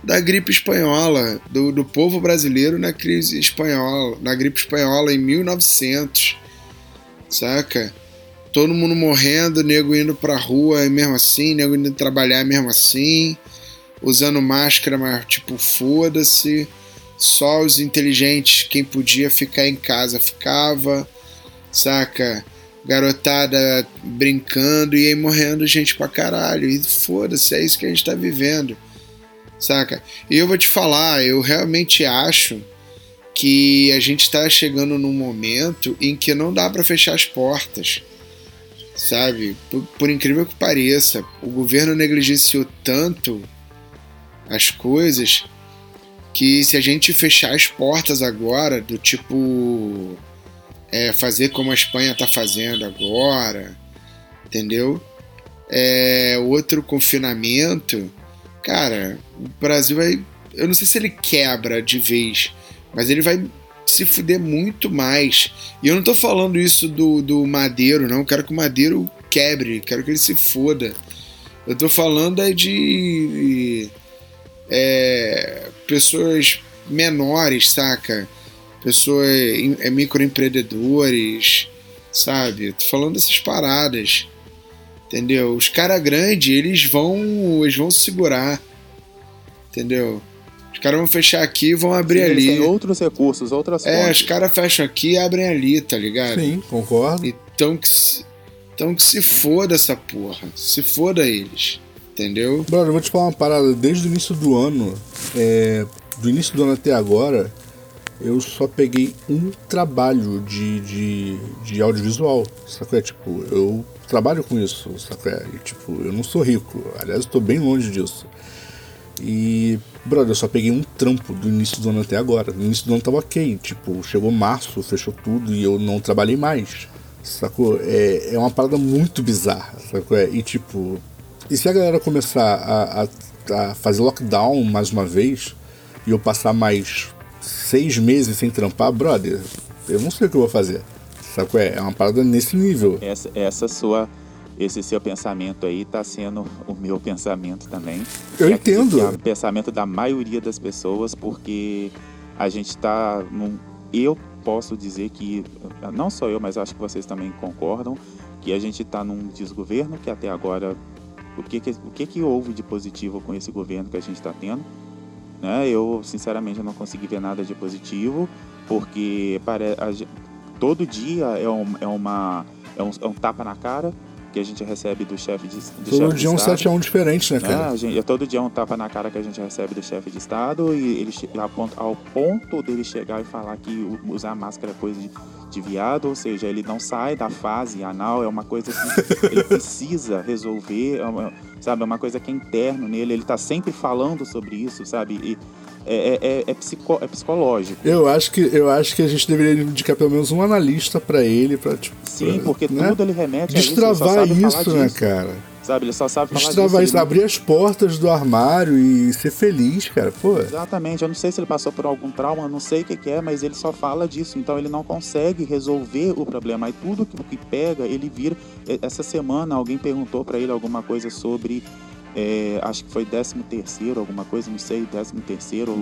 da gripe espanhola, do, do povo brasileiro na crise espanhola, na gripe espanhola em 1900 saca? Todo mundo morrendo, nego indo pra rua mesmo assim, nego indo trabalhar mesmo assim, usando máscara, mas tipo, foda-se. Só os inteligentes, quem podia ficar em casa ficava, saca? Garotada brincando e aí morrendo gente pra caralho. E foda-se, é isso que a gente tá vivendo, saca? E eu vou te falar, eu realmente acho que a gente está chegando num momento em que não dá para fechar as portas, sabe? Por, por, incrível que pareça, o governo negligenciou tanto as coisas que se a gente fechar as portas agora, do tipo é, fazer como a Espanha está fazendo agora, entendeu? É, outro confinamento, cara, o Brasil vai. Eu não sei se ele quebra de vez mas ele vai se fuder muito mais. E eu não tô falando isso do, do Madeiro, não. Eu quero que o Madeiro quebre, quero que ele se foda. Eu tô falando é de é, pessoas menores, saca? Pessoas é, microempreendedores, sabe? Eu tô falando dessas paradas. Entendeu? Os caras grandes, eles vão, eles vão segurar. Entendeu? Os caras vão fechar aqui e vão abrir Sim, ali. Tem outros recursos, outras É, fontes. os caras fecham aqui e abrem ali, tá ligado? Sim, concordo. Então que, então que se foda essa porra. Se foda eles. Entendeu? Brother, eu vou te falar uma parada. Desde o início do ano, é, do início do ano até agora, eu só peguei um trabalho de, de, de audiovisual. Sacou? É, tipo, eu trabalho com isso, sacou? É, e, tipo, eu não sou rico. Aliás, eu tô bem longe disso. E, brother, eu só peguei um trampo do início do ano até agora. No início do ano tava ok. Tipo, chegou março, fechou tudo e eu não trabalhei mais. Sacou? É, é uma parada muito bizarra, sacou? É, e tipo. E se a galera começar a, a, a fazer lockdown mais uma vez e eu passar mais seis meses sem trampar, brother, eu não sei o que eu vou fazer. Sacou? É, é uma parada nesse nível. Essa, essa sua esse seu pensamento aí está sendo o meu pensamento também. Eu entendo. É o pensamento da maioria das pessoas, porque a gente está num. Eu posso dizer que, não só eu, mas acho que vocês também concordam, que a gente está num desgoverno que até agora. O que, que, o que, que houve de positivo com esse governo que a gente está tendo? Né? Eu, sinceramente, não consegui ver nada de positivo, porque pare... todo dia é, um, é uma é um, é um tapa na cara que a gente recebe do chefe de, do Todo chefe dia é um de Estado. 7 a 1 diferente, né, É, cara? a gente, é todo dia um tapa na cara que a gente recebe do chefe de Estado e ele che- a ponto- ao ponto dele chegar e falar que usar máscara é coisa de, de viado, ou seja, ele não sai da fase anal, é uma coisa que ele precisa resolver, é uma- sabe, é uma coisa que é interno nele, ele tá sempre falando sobre isso, sabe, e é, é, é, é, psico- é psicológico. Eu acho que eu acho que a gente deveria indicar pelo menos um analista pra ele, pra tipo, Sim, pra, porque né? tudo ele remete a isso, destravar isso, né, disso, cara? Sabe, ele só sabe falar Destravar disso. isso, abrir as portas do armário e ser feliz, cara. Pô, Exatamente, eu não sei se ele passou por algum trauma, não sei o que, que é, mas ele só fala disso, então ele não consegue resolver o problema. Aí tudo que, que pega, ele vira. Essa semana alguém perguntou pra ele alguma coisa sobre. É, acho que foi 13 terceiro, alguma coisa, não sei, 13 terceiro,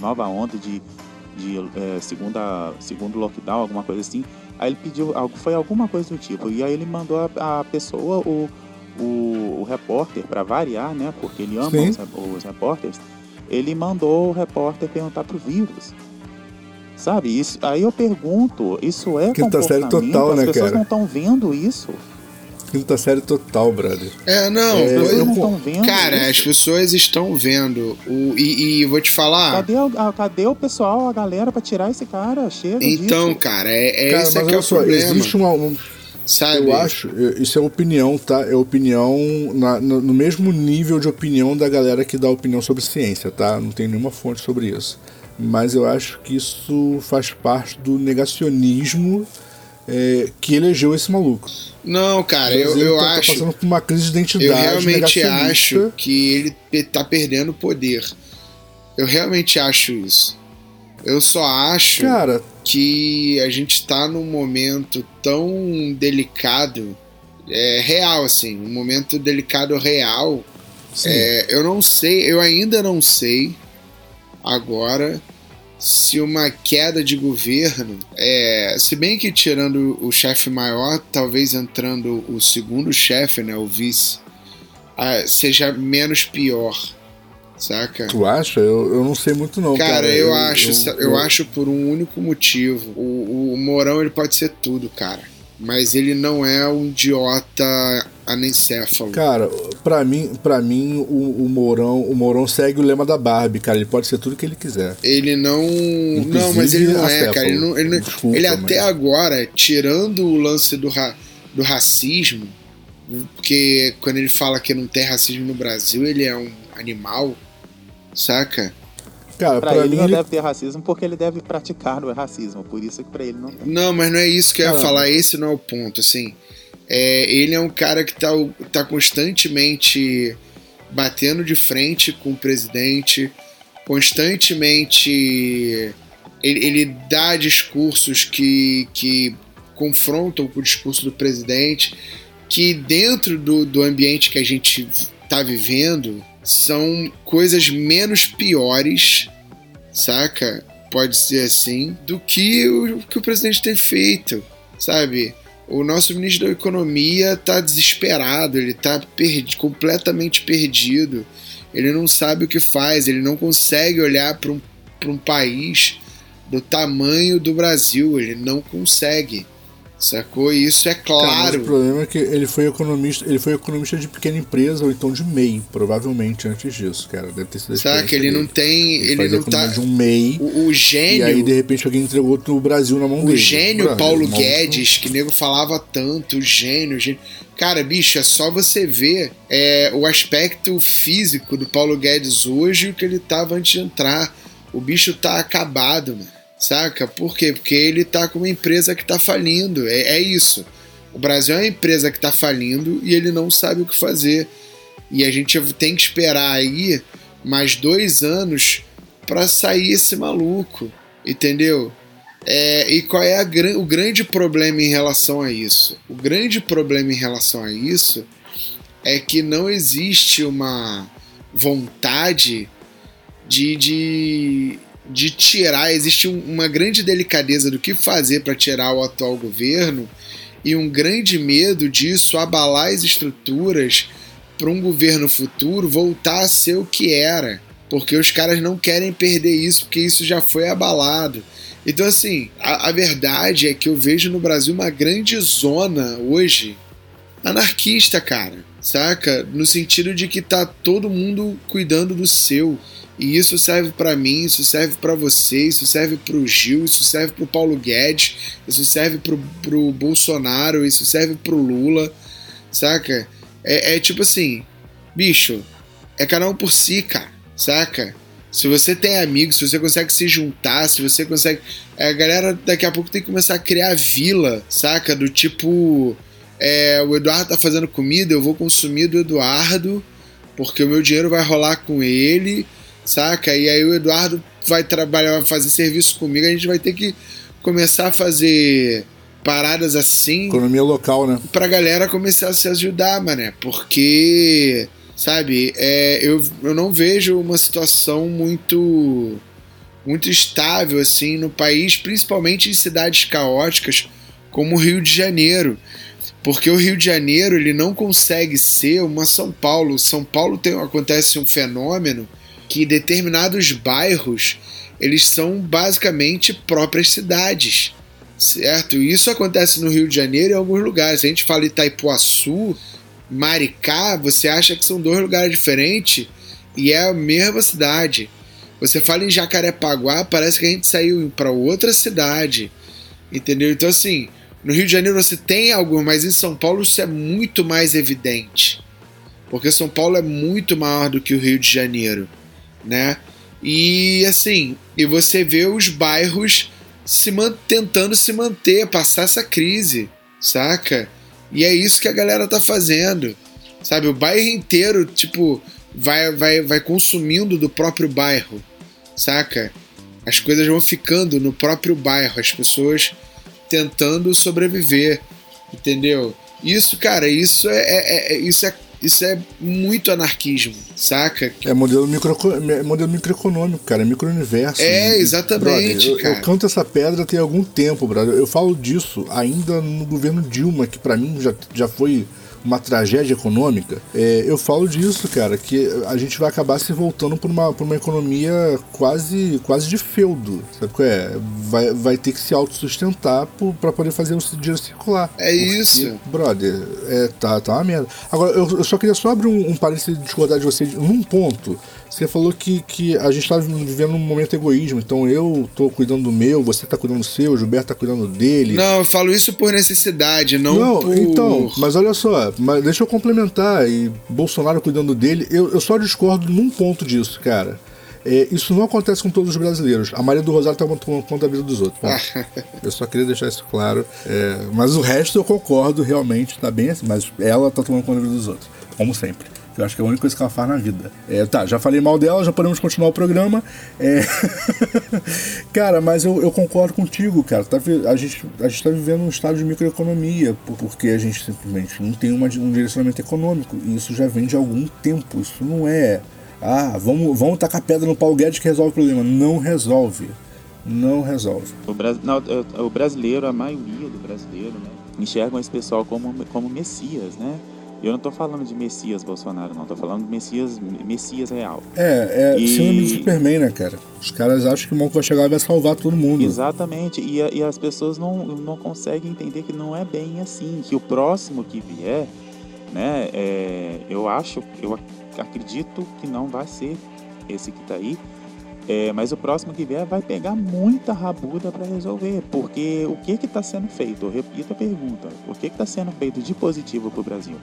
nova onda de, de é, segunda, segundo lockdown, alguma coisa assim. Aí ele pediu, algo- foi alguma coisa do tipo, e aí ele mandou a, a pessoa, o, o, o repórter, pra variar, né, porque ele ama Sim. os, os repórteres, ele mandou o repórter perguntar pro vírus. Sabe, isso, aí eu pergunto, isso é Quinta série comportamento? total, As né, pessoas cara? não estão vendo isso. Quinta série total, brother. É, não, É, eu não co- estão vendo cara, isso. as pessoas estão vendo. O, e, e vou te falar. Cadê, o- a- cadê o pessoal, a galera, pra tirar esse cara? Chega Então, disso. cara, é, é Cara, esse mas aqui é o só, problema. existe uma, um, Sabe? Eu acho, eu- isso é opinião, tá? É opinião na- no, no mesmo nível de opinião da galera que dá opinião sobre ciência, tá? Não tem nenhuma fonte sobre isso. Mas eu acho que isso faz parte do negacionismo é, que elegeu esse maluco. Não, cara, eu, eu tá, tá acho. passando por uma crise de identidade. Eu realmente acho que ele tá perdendo poder. Eu realmente acho isso. Eu só acho Cara, que a gente tá num momento tão delicado, é, real, assim, um momento delicado real. É, eu não sei, eu ainda não sei agora se uma queda de governo, é, se bem que tirando o chefe maior, talvez entrando o segundo chefe, né, o vice, ah, seja menos pior, saca? tu acha? Eu, eu não sei muito não, cara. Cara, eu, acho, eu, acho por um único motivo. O, o Mourão ele pode ser tudo, cara. Mas ele não é um idiota anencéfalo. Cara, pra mim, pra mim o, o Mourão, o Mourão segue o lema da Barbie, cara. Ele pode ser tudo que ele quiser. Ele não. não, mas ele não é, cara. Ele, não, ele, não- Desculpa, ele até mas- agora, tirando o lance do, ra, do racismo, porque quando ele fala que não tem racismo no Brasil, ele é um animal, saca? Cara, Pra, pra, ele mim não ele deve ter racismo porque ele deve praticar o racismo. Por isso que pra ele não tem. Não, mas não é isso que eu ia falar, esse não é o ponto, assim. É, ele é um cara que tá, tá constantemente batendo de frente com o presidente, constantemente ele, ele dá discursos que, que confrontam com o discurso do presidente, que dentro do, do ambiente que a gente tá vivendo são coisas menos piores, saca? Pode ser assim, do que o que o presidente tem feito, sabe? O nosso ministro da Economia tá desesperado, ele tá perdi, completamente perdido. Ele não sabe o que faz, ele não consegue olhar para um, um país do tamanho do Brasil, ele não consegue. Sacou? E isso é Cara, mas claro. o problema é que ele foi economista, ele foi economista de pequena empresa ou então de MEI, provavelmente antes disso, cara. Deve ter sido Saca? Ele não dele. tem. Ele, Ele não tá. de um MEI. O, o E gênio. aí, de repente, alguém entregou o Brasil na mão O dele. gênio Brother, Paulo o Guedes, que nego falava tanto, o gênio, o gênio. Cara, bicho, é só você ver é, o aspecto físico do Paulo Guedes hoje e o que ele tava antes de entrar. O bicho tá acabado, mano. Saca? Por quê? Porque ele tá com uma empresa que tá falindo. É, é isso. O Brasil é uma empresa que tá falindo e ele não sabe o que fazer. E a gente tem que esperar aí mais dois anos pra sair esse maluco. Entendeu? É, e qual é a o grande problema em relação a isso? O grande problema em relação a isso é que não existe uma vontade de, de, de tirar, existe um- uma grande delicadeza do que fazer para tirar o atual governo e um grande medo disso abalar as estruturas para um governo futuro voltar a ser o que era. Porque os caras não querem perder isso, porque isso já foi abalado. Então, assim, a, a verdade é que eu vejo no Brasil uma grande zona hoje anarquista, cara. Saca? No sentido de que tá todo mundo cuidando do seu. E isso serve para mim, isso serve para você, isso serve pro Gil, isso serve pro Paulo Guedes, isso serve pro, pro Bolsonaro, isso serve pro Lula, saca? É, é tipo assim, bicho, é cada um por si, cara, saca? Se você tem amigos, se você consegue se juntar, se você consegue. A galera daqui a pouco tem que começar a criar vila, saca? Do tipo. É, o Eduardo tá fazendo comida, eu vou consumir do Eduardo, porque o meu dinheiro vai rolar com ele saca? E aí o Eduardo vai trabalhar, vai fazer serviço comigo, a gente vai ter que começar a fazer paradas assim. Economia local, né? Pra galera começar a se ajudar, mané. Porque, sabe, é, eu, eu não vejo uma situação muito muito estável assim no país, principalmente em cidades caóticas como o Rio de Janeiro. Porque o Rio de Janeiro ele não consegue ser uma São Paulo. São Paulo tem, acontece um fenômeno que determinados bairros eles são basicamente próprias cidades, certo? Isso acontece no Rio de Janeiro e em alguns lugares. A gente fala Itaipuaçu, Maricá, você acha que são dois lugares diferentes e é a mesma cidade. Você fala em Jacarepaguá, parece que a gente saiu para outra cidade, entendeu? Então assim, no Rio de Janeiro você tem algo, mas em São Paulo isso é muito mais evidente, porque São Paulo é muito maior do que o Rio de Janeiro né? E assim, e você vê os bairros se tentando se manter, passar essa crise, saca? E é isso que a galera tá fazendo. Sabe, o bairro inteiro, tipo, vai vai vai consumindo do próprio bairro, saca? As coisas vão ficando no próprio bairro, as pessoas tentando sobreviver, entendeu? Isso, cara, isso é, é, é isso é isso é muito anarquismo, saca? É modelo, micro, é modelo microeconômico, cara, é micro-universo. É, exatamente, brother, eu, eu, canto essa pedra tem algum tempo, brother. Eu falo disso ainda no governo Dilma, que para mim já, já foi uma tragédia econômica, é, eu falo disso, cara, que a gente vai acabar se voltando por uma, por uma economia quase, quase de feudo, sabe qual é? Vai, vai ter que se autossustentar para poder fazer o dinheiro circular. É porque, isso. Brother, é, tá, tá uma merda. Agora, eu, eu só queria só abrir um, um parênteses de discordar de você num ponto. Você falou que, que a gente está vivendo um momento egoísmo, então eu tô cuidando do meu, você tá cuidando do seu, o Gilberto tá cuidando dele. Não, eu falo isso por necessidade, não, não por... Então, mas olha só, mas deixa eu complementar, e Bolsonaro cuidando dele, eu, eu só discordo num ponto disso, cara. É, isso não acontece com todos os brasileiros. A Maria do Rosário tá tomando conta da vida dos outros. eu só queria deixar isso claro. É, mas o resto eu concordo, realmente, tá bem assim. Mas ela tá tomando conta da vida dos outros. Como sempre. Eu acho que é a única coisa que ela faz na vida. É, tá, já falei mal dela, já podemos continuar o programa. É... cara, mas eu, eu, concordo contigo, cara. Tá, a, gente, a gente tá vivendo um estado de microeconomia, porque a gente simplesmente não tem uma, um direcionamento econômico. E isso já vem de algum tempo. Isso não é. Ah, vamos, vamos tacar pedra no Paulo Guedes que resolve o problema. Não resolve. Não resolve. O, bra... não, o brasileiro, a maioria do brasileiro, né, enxergam esse pessoal como, como messias, né? Eu não estou falando de Messias Bolsonaro, não. Estou falando de Messias, Messias real. É, é e... síndrome do Superman, né, cara? Os caras acham que o monstro vai chegar e vai salvar todo mundo. Exatamente. E, e as pessoas não, não conseguem entender que não é bem assim. Que o próximo que vier, né, é, eu acho, eu acredito que não vai ser esse que está aí. É, mas o próximo que vier vai pegar muita rabuda para resolver, porque o que está sendo feito? Eu repito a pergunta: o que está sendo feito de positivo para o Brasil?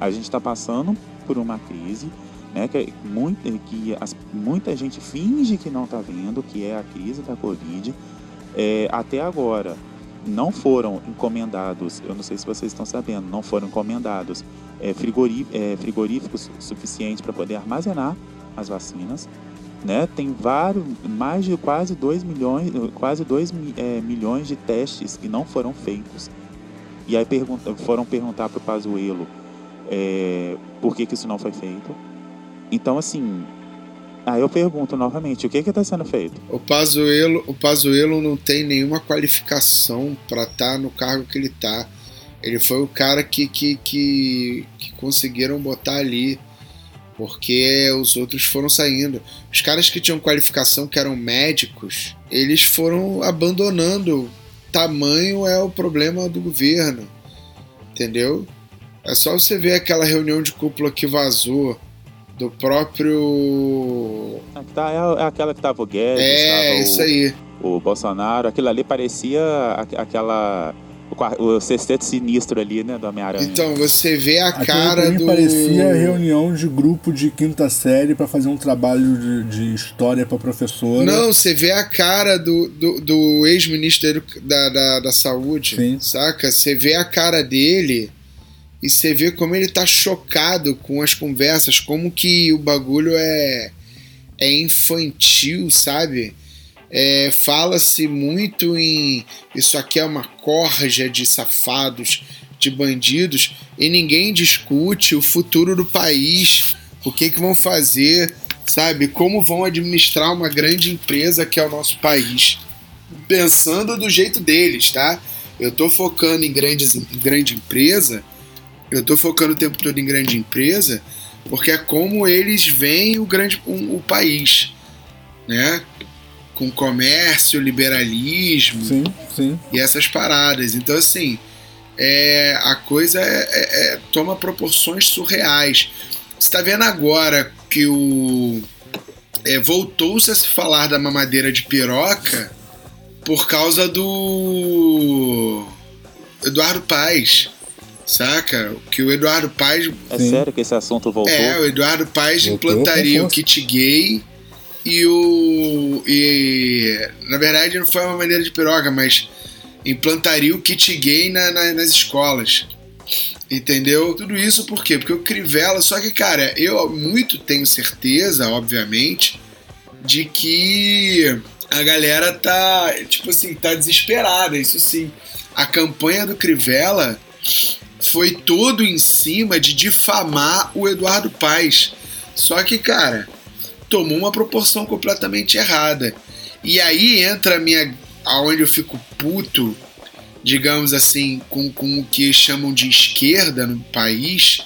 A gente está passando por uma crise, né, que, muita, que as, muita gente finge que não está vendo, que é a crise da Covid. É, até agora não foram encomendados, eu não sei se vocês estão sabendo, não foram encomendados é, é, frigoríficos suficientes para poder armazenar as vacinas. Né? Tem vários, mais de quase 2 milhões, quase 2 é, milhões de testes que não foram feitos. E aí foram perguntar para o Pazuello é, por que, que isso não foi feito. Então, assim, aí eu pergunto novamente, o que está sendo feito? O Pazuello, o Pazuello não tem nenhuma qualificação para estar tá no cargo que ele está. Ele foi o cara que, que, que, que conseguiram botar ali, porque os outros foram saindo. Os caras que tinham qualificação, que eram médicos, eles foram abandonando. Tamanho é o problema do governo, entendeu? É só você ver aquela reunião de cúpula que vazou do próprio. Tá, é aquela que tava o Guedes, é, tava isso o, aí. o Bolsonaro. Aquilo ali parecia aquela. O, o sexteto sinistro ali, né, do Homem-Aranha. Então, você vê a Aquilo cara do. parecia reunião de grupo de quinta série pra fazer um trabalho de, de história pra professora. Não, você vê a cara do, do, do ex-ministro da, da, da Saúde, Sim. saca? Você vê a cara dele e você vê como ele tá chocado com as conversas, como que o bagulho é, é infantil, sabe? É, Fala-se muito em isso aqui é uma corja de safados, de bandidos, e ninguém discute o futuro do país, o que, que vão fazer, sabe? Como vão administrar uma grande empresa que é o nosso país. Pensando do jeito deles, tá? Eu tô focando em, grandes, em grande empresa, eu tô focando o tempo todo em grande empresa, porque é como eles veem o grande um, o país, né? Com comércio, liberalismo Sim, sim. e essas paradas. Então, assim, é, a coisa é- é- é- toma proporções surreais. Você tá vendo agora que o. é, Voltou-se a se falar da mamadeira de piroca por causa do. Eduardo Paes. Saca? Que o Eduardo Paes É Sim. sério que esse assunto voltou? é, o Eduardo Paes Voltou implantaria o kit gay e o. E, na verdade, não foi uma maneira de piroca, mas implantaria o kit gay na- na- nas escolas. Entendeu? Tudo isso por quê? Porque o Crivella. Só que, cara, eu muito tenho certeza, obviamente, de que a galera tá, tipo assim, tá desesperada. Isso sim. A campanha do Crivella foi todo em cima de difamar o Eduardo Paes. Só que, cara, tomou uma proporção completamente errada. E aí entra a minha. aonde eu fico puto, digamos assim, com, com o que chamam de esquerda no país,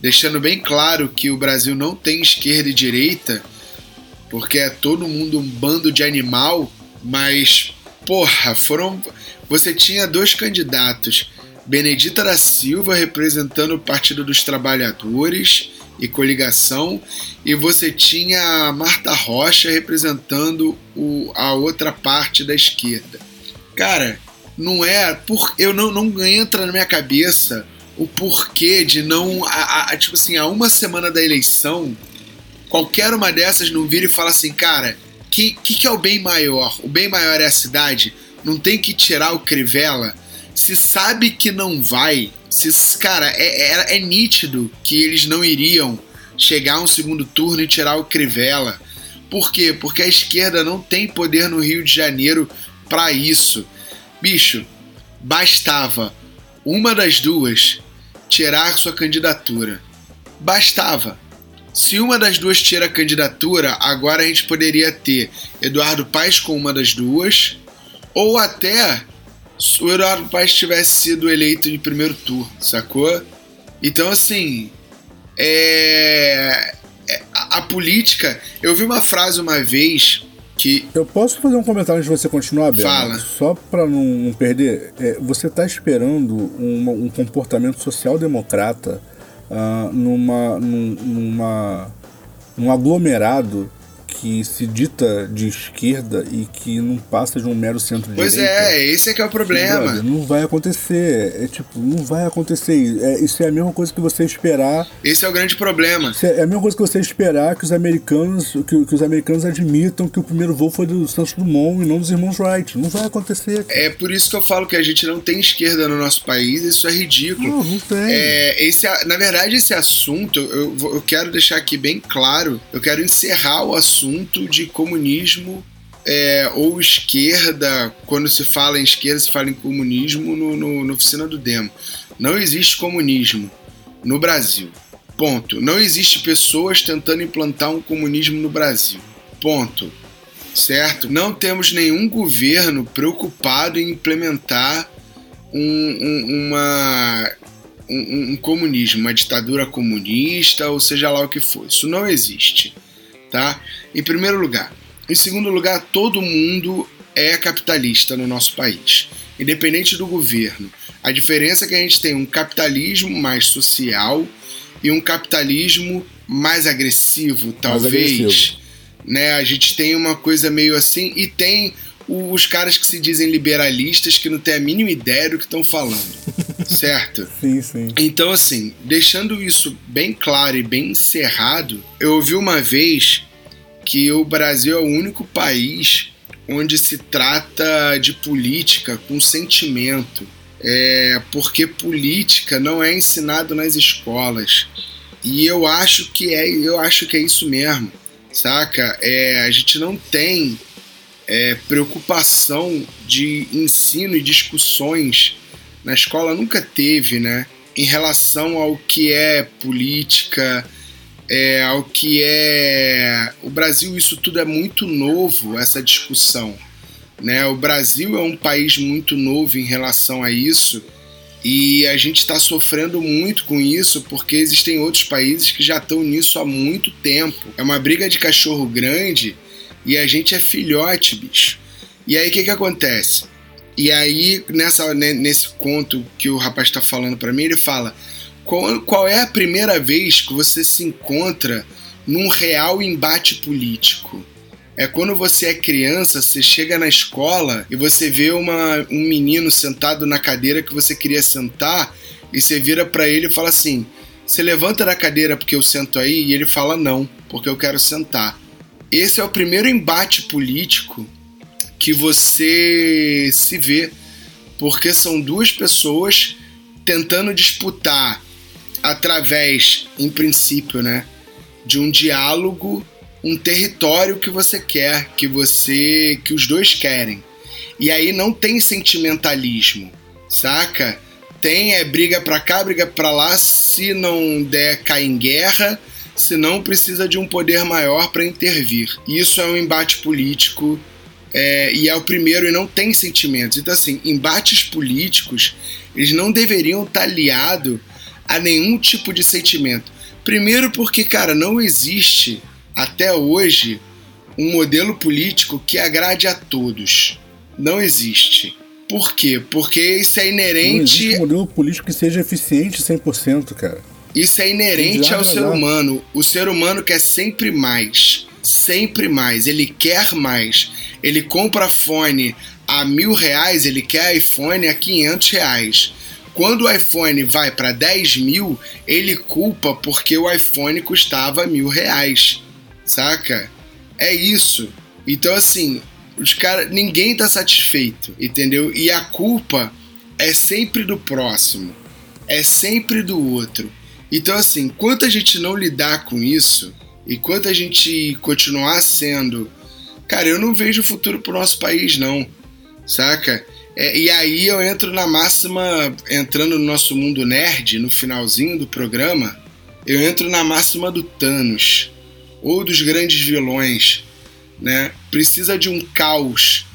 deixando bem claro que o Brasil não tem esquerda e direita, porque é todo mundo um bando de animal, mas, porra, foram. Você tinha dois candidatos. Benedita da Silva representando o Partido dos Trabalhadores e coligação, e você tinha a Marta Rocha representando o, a outra parte da esquerda. Cara, não é por eu não, não entra na minha cabeça o porquê de não a, a- tipo assim a uma semana da eleição qualquer uma dessas não vira e fala assim cara que, que que é o bem maior o bem maior é a cidade não tem que tirar o Crivella se sabe que não vai se cara é, é, é nítido que eles não iriam chegar a um segundo turno e tirar o Crivella por quê porque a esquerda não tem poder no Rio de Janeiro para isso Bicho, bastava uma das duas tirar sua candidatura. Bastava. Se uma das duas tira a candidatura, agora a gente poderia ter Eduardo Paes com uma das duas, ou até se o Eduardo Paes tivesse sido eleito de primeiro turno, sacou? Então, assim, é, é- a, a política. Eu vi uma frase uma vez que Eu posso fazer um comentário antes de você continuar, Bela? Fala. Só pra não, perder, é, você tá esperando uma- um comportamento social-democrata ah, numa, num- numa, num aglomerado que se dita de esquerda e que não passa de um mero centro-direita. Pois é, esse é que é o problema. Não vai acontecer. É tipo, não vai acontecer. É, isso é a mesma coisa que você esperar. Esse é o grande problema. isso É a mesma coisa que você esperar que os americanos, que, que os americanos admitam que o primeiro voo foi do Santos Dumont e não dos irmãos Wright. Não vai acontecer. cara. É por isso que eu falo que a gente não tem esquerda no nosso país, isso é ridículo. Não, não tem. É, esse, na verdade, esse assunto, eu, eu quero deixar aqui bem claro, eu quero encerrar o assunto de comunismo é, ou esquerda, quando se fala em esquerda, se fala em comunismo no, no, na oficina do Demo. Não existe comunismo no Brasil. Ponto. Não existe pessoas tentando implantar um comunismo no Brasil. Ponto. Certo? Não temos nenhum governo preocupado em implementar um, um- uma, um, um comunismo, uma ditadura comunista, ou seja lá o que for. Isso não existe. Tá? Em primeiro lugar. Em segundo lugar, todo mundo é capitalista no nosso país, independente do governo. A diferença é que a gente tem um capitalismo mais social e um capitalismo mais agressivo, talvez. Mais agressivo. Né? A gente tem uma coisa meio assim e tem os caras que se dizem liberalistas que não têm a mínima ideia do que estão falando, certo? Sim, sim. Então, assim, deixando isso bem claro e bem encerrado, eu ouvi uma vez que o Brasil é o único país onde se trata de política com sentimento. É, porque política não é ensinado nas escolas. E eu acho que é, eu acho que é isso mesmo, saca? É, a gente não tem é, preocupação de ensino e discussões na escola nunca teve, né? Em relação ao que é política, é, ao que é. O Brasil, isso tudo é muito novo, essa discussão. Né? O Brasil é um país muito novo em relação a isso e a gente está sofrendo muito com isso porque existem outros países que já estão nisso há muito tempo. É uma briga de cachorro grande e a gente é filhote, bicho. E aí o que, que acontece? E aí, nessa, nesse conto que o rapaz está falando para mim, ele fala: qual, qual é a primeira vez que você se encontra num real embate político? É quando você é criança, você chega na escola e você vê uma, um menino sentado na cadeira que você queria sentar e você vira para ele e fala assim: Você levanta da cadeira porque eu sento aí? E ele fala: Não, porque eu quero sentar. Esse é o primeiro embate político que você se vê, porque são duas pessoas tentando disputar através, em princípio, né, de um diálogo, um território que você quer, que você, que os dois querem. E aí não tem sentimentalismo, saca? Tem é briga pra cá, briga pra lá, se não der cai em guerra senão precisa de um poder maior para intervir. Isso é um embate político é, e é o primeiro e não tem sentimentos. Então, assim, embates políticos eles não deveriam estar aliados a nenhum tipo de sentimento. Primeiro, porque, cara, não existe até hoje um modelo político que agrade a todos. Não existe. Por quê? Porque isso é inerente. Não existe um modelo político que seja eficiente 100%, cara. Isso é inerente ao ser humano. O ser humano quer sempre mais. Sempre mais. Ele quer mais. Ele compra fone a mil reais, ele quer iPhone a 500 reais. Quando o iPhone vai para 10 mil, ele culpa porque o iPhone custava mil reais. Saca? É isso. Então, assim, os cara, ninguém tá satisfeito, entendeu? E a culpa é sempre do próximo, é sempre do outro. Então, assim, enquanto a gente não lidar com isso, enquanto a gente continuar sendo. Cara, eu não vejo futuro pro nosso país, não. Saca? É, e aí eu entro na máxima, entrando no nosso mundo nerd, no finalzinho do programa, eu entro na máxima do Thanos, ou dos grandes vilões, né? Precisa de um caos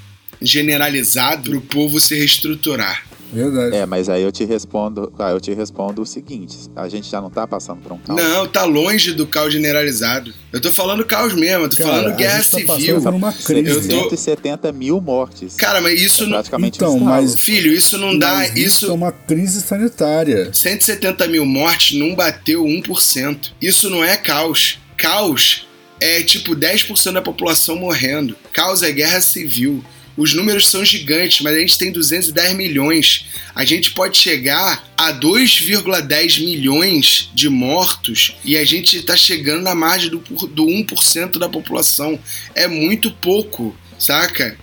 generalizado para o povo se reestruturar. Verdade. É, mas aí eu te respondo, ah, eu te respondo o seguinte: a gente já não tá passando por um caos. Não, tá longe do caos generalizado. Eu tô falando caos mesmo, eu tô Cara, falando guerra tá civil. Por uma crise. Eu tô... 170 mil mortes. Cara, mas isso é não. Praticamente então, mas filho, isso não dá. Isso... isso é uma crise sanitária. 170 mil mortes não bateu 1%. Isso não é caos. Caos é tipo 10% da população morrendo. Caos é guerra civil. Os números são gigantes, mas a gente tem 210 milhões. A gente pode chegar a 2,10 milhões de mortos e a gente está chegando na margem do, do 1% da população. É muito pouco, saca?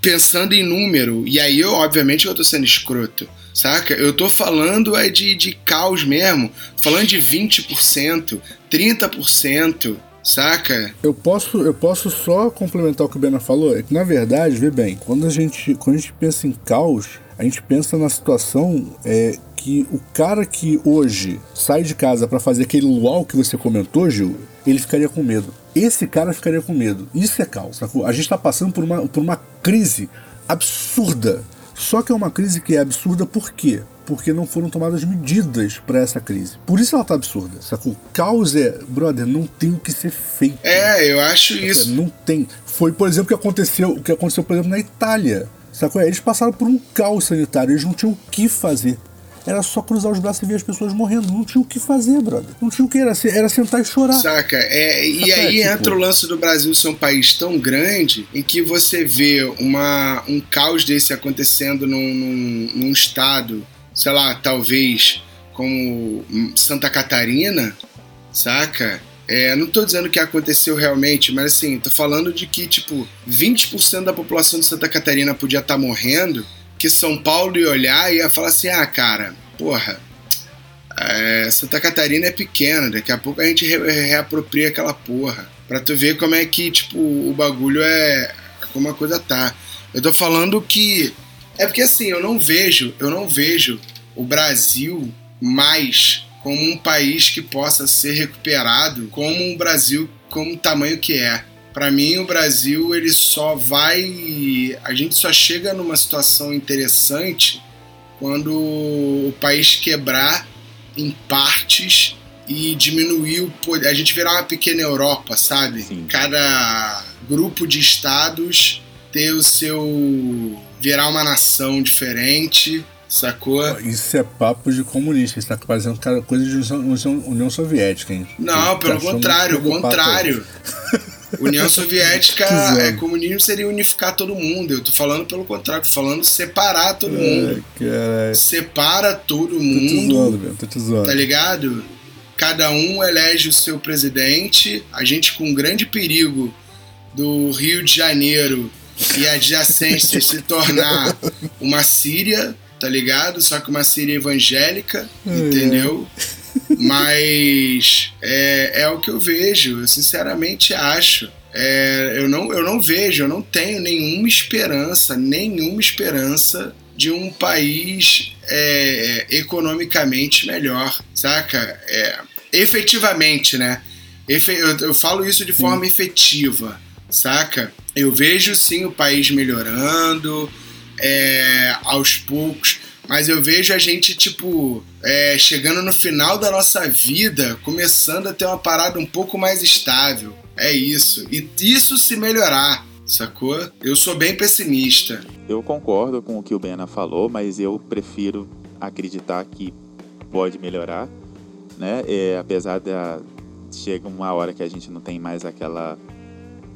Pensando em número. E aí, eu, obviamente, eu tô sendo escroto saca? Eu tô falando é de, de caos mesmo, falando de 20%, 30%, Saca? Eu posso, eu posso só complementar o que o Bena falou. É que, na verdade, vê bem, quando a gente, quando a gente pensa em caos, a gente pensa na situação é, que o cara que hoje sai de casa para fazer aquele luau que você comentou, Gil, ele ficaria com medo. Esse cara ficaria com medo. Isso é caos, sacou? A gente tá passando por uma, por uma crise absurda. Só que é uma crise que é absurda por quê? Porque não foram tomadas medidas para essa crise. Por isso ela tá absurda, sacou? Caos é, brother, não tem o que ser feito. É, eu acho isso. Não tem. Foi, por exemplo, o que aconteceu, o que aconteceu, por exemplo, na Itália. Sacou? Eles passaram por um caos sanitário, eles não tinham o que fazer. Era só cruzar os braços e ver as pessoas morrendo. Não tinha o que fazer, brother. Não tinha o que, era, era sentar e chorar. Saca? É, e Saca, aí tipo... entra o lance do Brasil ser um país tão grande em que você vê uma, um caos desse acontecendo num, num, num estado, sei lá, talvez como Santa Catarina, saca? É, não tô dizendo que aconteceu realmente, mas assim, tô falando de que, tipo, 20% da população de Santa Catarina podia estar tá morrendo que São Paulo ia olhar e ia falar assim: ah, cara, porra, é, Santa Catarina é pequena, daqui a pouco a gente re reapropria aquela porra. Pra tu ver como é que, tipo, o bagulho é. como a coisa tá. Eu tô falando que. É porque assim, eu não vejo, eu não vejo o Brasil mais como um país que possa ser recuperado como um Brasil como o tamanho que é. Para mim, o Brasil ele só vai, a gente só chega numa situação interessante quando o país quebrar em partes e diminuir o poder. A gente virar uma pequena Europa, sabe? Sim. Cada grupo de estados ter o seu virar uma nação diferente. Sacou? Isso é papo de comunista, isso tá parecendo coisa de União, União Soviética, hein? Não, pelo tá contrário, o contrário. União Soviética, é, comunismo seria unificar todo mundo. Eu tô falando pelo contrário, tô falando separar todo mundo. Ai, Separa todo mundo. Tô te zoando, meu, tô te zoando. Tá ligado? Cada um elege o seu presidente. A gente com um grande perigo do Rio de Janeiro e adjacência se tornar uma Síria, tá ligado? Só que uma Síria evangélica, entendeu? Mas é, é o que eu vejo, eu sinceramente acho. É, eu, não, eu não vejo, eu não tenho nenhuma esperança, nenhuma esperança de um país é, economicamente melhor, saca? É, efetivamente, né? Efe, eu, eu, falo isso de forma efetiva, saca? Eu vejo sim o país melhorando é, aos poucos mas eu vejo a gente, tipo, é, chegando no final da nossa vida, começando a ter uma parada um pouco mais estável. É isso. E isso se melhorar, sacou? Eu sou bem pessimista. Eu concordo com o que o Bena falou, mas eu prefiro acreditar que pode melhorar, né? É, apesar da chega uma hora que a gente não tem mais aquela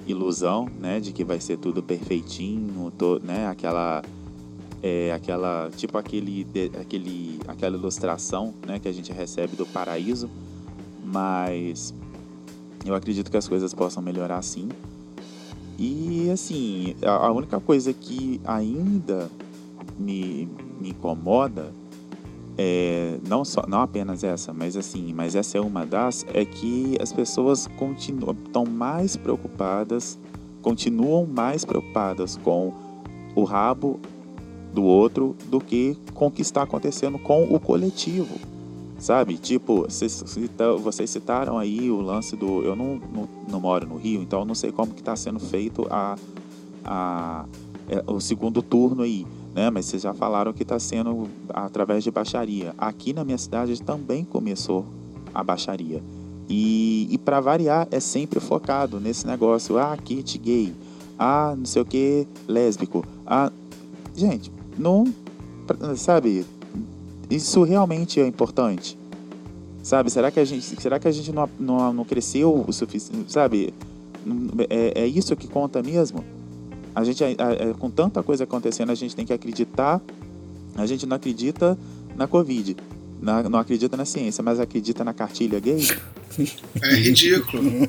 ilusão, né, de que vai ser tudo perfeitinho, to, né, aquela é aquela tipo aquele, aquele aquela ilustração né, que a gente recebe do paraíso, mas eu acredito que as coisas possam melhorar sim. E assim, a única coisa que ainda me, me incomoda é, não só não apenas essa, mas assim, mas essa é uma das é que as pessoas continuam estão mais preocupadas, continuam mais preocupadas com o rabo do outro do que com o que está acontecendo com o coletivo. Sabe? Tipo, vocês, vocês citaram aí o lance do. Eu não, não, não moro no Rio, então não sei como que está sendo feito a, a, é, o segundo turno aí. Né? Mas vocês já falaram que está sendo através de baixaria. Aqui na minha cidade também começou a baixaria. E, e para variar, é sempre focado nesse negócio. Ah, kit gay. Ah, não sei o que, lésbico. Ah, gente, não. Sabe? Isso realmente é importante. Sabe? Será que a gente, será que a gente não, não, não cresceu o suficiente? Sabe? É, é isso que conta mesmo? A gente, a, a, com tanta coisa acontecendo, a gente tem que acreditar. A gente não acredita na Covid. Na, não acredita na ciência, mas acredita na cartilha gay? É ridículo.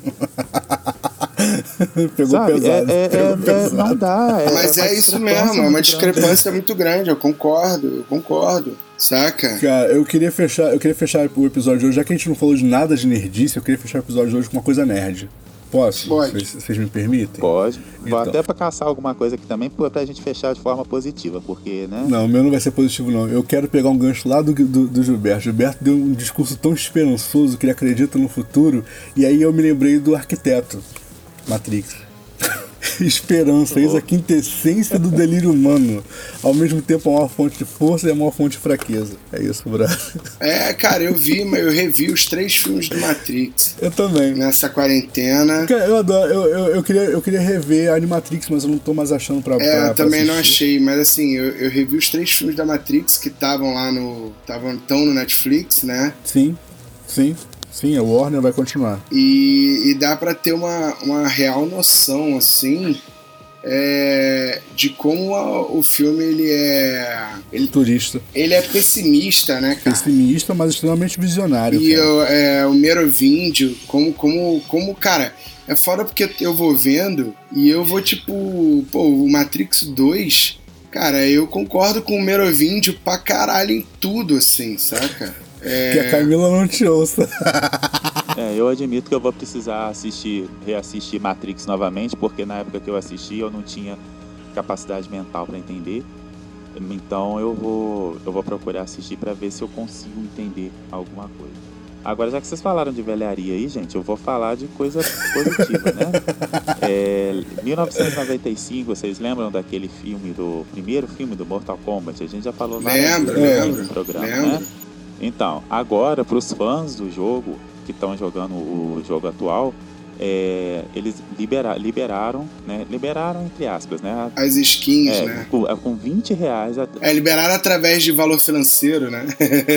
Pegou Sabe, pesado. É, é, pegou é, pesado. não dá. É Mas é, isso mesmo, é uma discrepância muito grande, eu concordo, eu concordo. Saca? Cara, eu queria fechar, eu queria fechar o episódio de hoje, já que a gente não falou de nada de nerdice, eu queria fechar o episódio de hoje com uma coisa nerd. Posso? Pode. Vocês, me permitem? Pode. Então. Vou até pra caçar alguma coisa aqui também, pra gente fechar de forma positiva, porque, né? Não, o meu não vai ser positivo, não. Eu quero pegar um gancho lá do, do, do Gilberto. Gilberto deu um discurso tão esperançoso que ele acredita no futuro, e aí eu me lembrei do arquiteto Matrix. esperança, eis a quintessência do delírio humano. Ao mesmo tempo, a maior fonte de força e a maior fonte de fraqueza. É isso, brother. É, cara, eu vi, mas eu revi os três filmes do Matrix. Eu também. Nessa quarentena. Cara, eu adoro. Eu, eu, eu, queria, eu queria rever a Animatrix, mas eu não tô mais achando pra. É, pra, eu também pra não achei, mas assim, eu, eu revi os três filmes da Matrix que estavam lá no. estavam tão no Netflix, né? Sim, sim. Sim, a Warner vai continuar. E, e dá para ter uma, uma real noção, assim, é, de como a, o filme ele é. Ele, Turista. Ele é pessimista, né, cara? Pessimista, mas extremamente visionário. E eu, é, o Merovíndio, como, como, como, cara. É foda porque eu vou vendo e eu vou tipo. Pô, o Matrix 2. Cara, eu concordo com o Merovíndio pra caralho em tudo, assim, saca? É... Que a Camila não te ouça. é, eu admito que eu vou precisar assistir, reassistir Matrix novamente, porque na época que eu assisti eu não tinha capacidade mental para entender. Então eu vou, eu vou procurar assistir para ver se eu consigo entender alguma coisa. Agora, já que vocês falaram de velharia aí, gente, eu vou falar de coisa positiva, né? É, 1995, vocês lembram daquele filme, do primeiro filme do Mortal Kombat? A gente já falou lá no programa, lembro. né? Então, agora, para os fãs do jogo que estão jogando o jogo atual, é, eles libera, liberaram, né? Liberaram entre aspas, né? As skins, é, né? Com, com 20 reais. É, liberaram através de valor financeiro, né?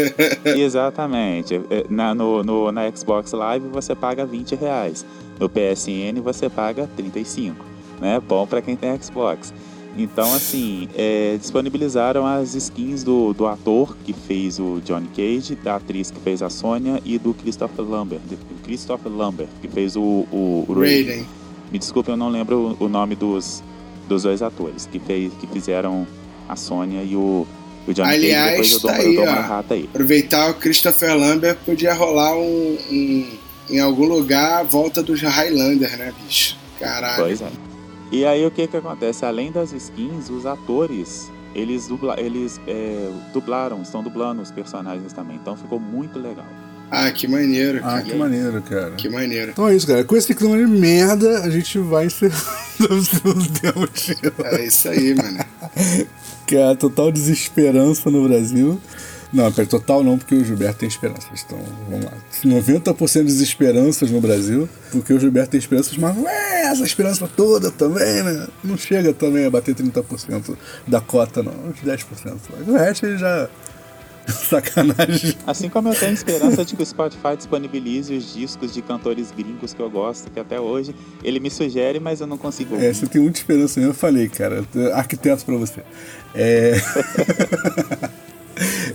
Exatamente. É, na, no, no, na Xbox Live você paga 20 reais. No PSN você paga 35. Né? Bom para quem tem Xbox. Então, assim, é, disponibilizaram as skins do, do ator que fez o Johnny Cage, da atriz que fez a Sônia e do Christopher Lambert, do Christopher Lambert que fez o, o, o Raiden. Me desculpe, eu não lembro o, o, nome dos, dos dois atores que, fez, que fizeram a Sônia e o, o Johnny Aliás, Cage. Depois eu dou, tá eu dou uma rata aí. Aproveitar o Christopher Lambert, podia rolar um, um, em algum lugar a volta do Highlander, né, bicho? Caralho. Pois é. E aí o que que acontece? Além das skins, os atores eles, dubla, eles é, dublaram, estão dublando os personagens também. Então ficou muito legal. Ah, que maneiro, ah, cara. Ah, que maneiro, cara. Que maneiro. Então é isso, cara. Com esse clima de merda, a gente vai encerrando É isso aí, mano. que é a total desesperança no Brasil. Não, pera, total não, porque o Gilberto tem esperanças. Então, vamos lá. 90% de esperanças no Brasil, porque o Gilberto tem esperanças, mas ué, essa esperança toda também, né? Não chega também a bater 30% da cota, não. Uns 10%. Mas o resto ele já. Sacanagem. Assim como eu tenho esperança de que o Spotify disponibilize os discos de cantores gringos que eu gosto, que até hoje ele me sugere, mas eu não consigo. É, você tem muita esperança mesmo. Eu falei, cara, arquiteto para você. É.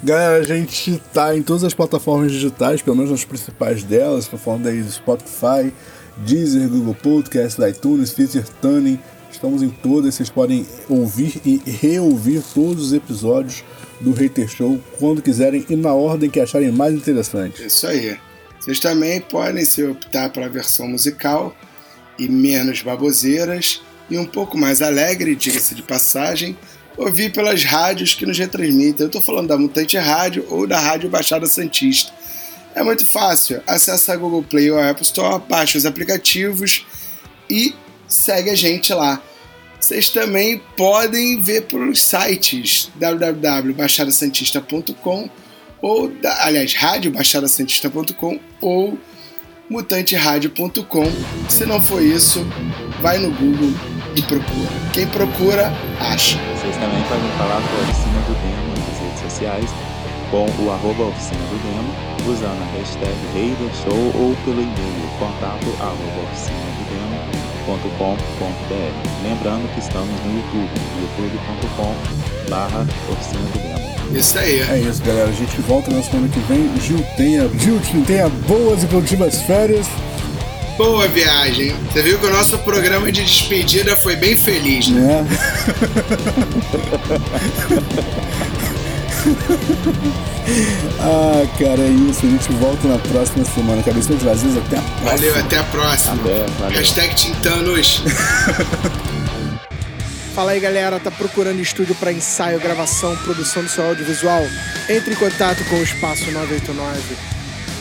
Galera, a gente tá em todas as plataformas digitais, pelo menos nas principais delas. Estou falando aí do Spotify, Deezer, Google Podcast, iTunes, Stitcher, Tuning. Estamos em todas, vocês podem ouvir e reouvir todos os episódios do Hater Show quando quiserem e na ordem que acharem mais interessante. Isso aí. Vocês também podem se optar para a versão musical e menos baboseiras e um pouco mais alegre, diga-se de passagem ouvir pelas rádios que nos retransmitem. Eu estou falando da Mutante Rádio ou da Rádio Baixada Santista. É muito fácil. Acesse a Google Play ou a Apple Store, baixe os aplicativos e segue a gente lá. Vocês também podem ver pelos sites www.baixadasantista.com ou, aliás, radiobaixadasantista.com ou mutanteradio.com. Se não for isso, vai no Google e procura. Quem procura, acha. Vocês também podem falar com a Oficina do Demo nas redes sociais com o arroba Oficina do Demo, usando a hashtag RaiderShow ou pelo e-mail contato arroba oficinadodemo.com.br. Lembrando que estamos no YouTube, youtube.com barra Oficina do Demo. Isso aí. É isso, galera. A gente volta na semana que vem. Gil tenha, Gil tenha boas e produtivas férias. Boa viagem. Você viu que o nosso programa de despedida foi bem feliz, né? É. ah, cara, é isso. A gente volta na próxima semana. Cabeça de vazios, até a próxima. Valeu, até a próxima. Até, valeu. Hashtag Tintanos. Fala aí galera, tá procurando estúdio para ensaio, gravação, produção do seu audiovisual? Entre em contato com o Espaço 989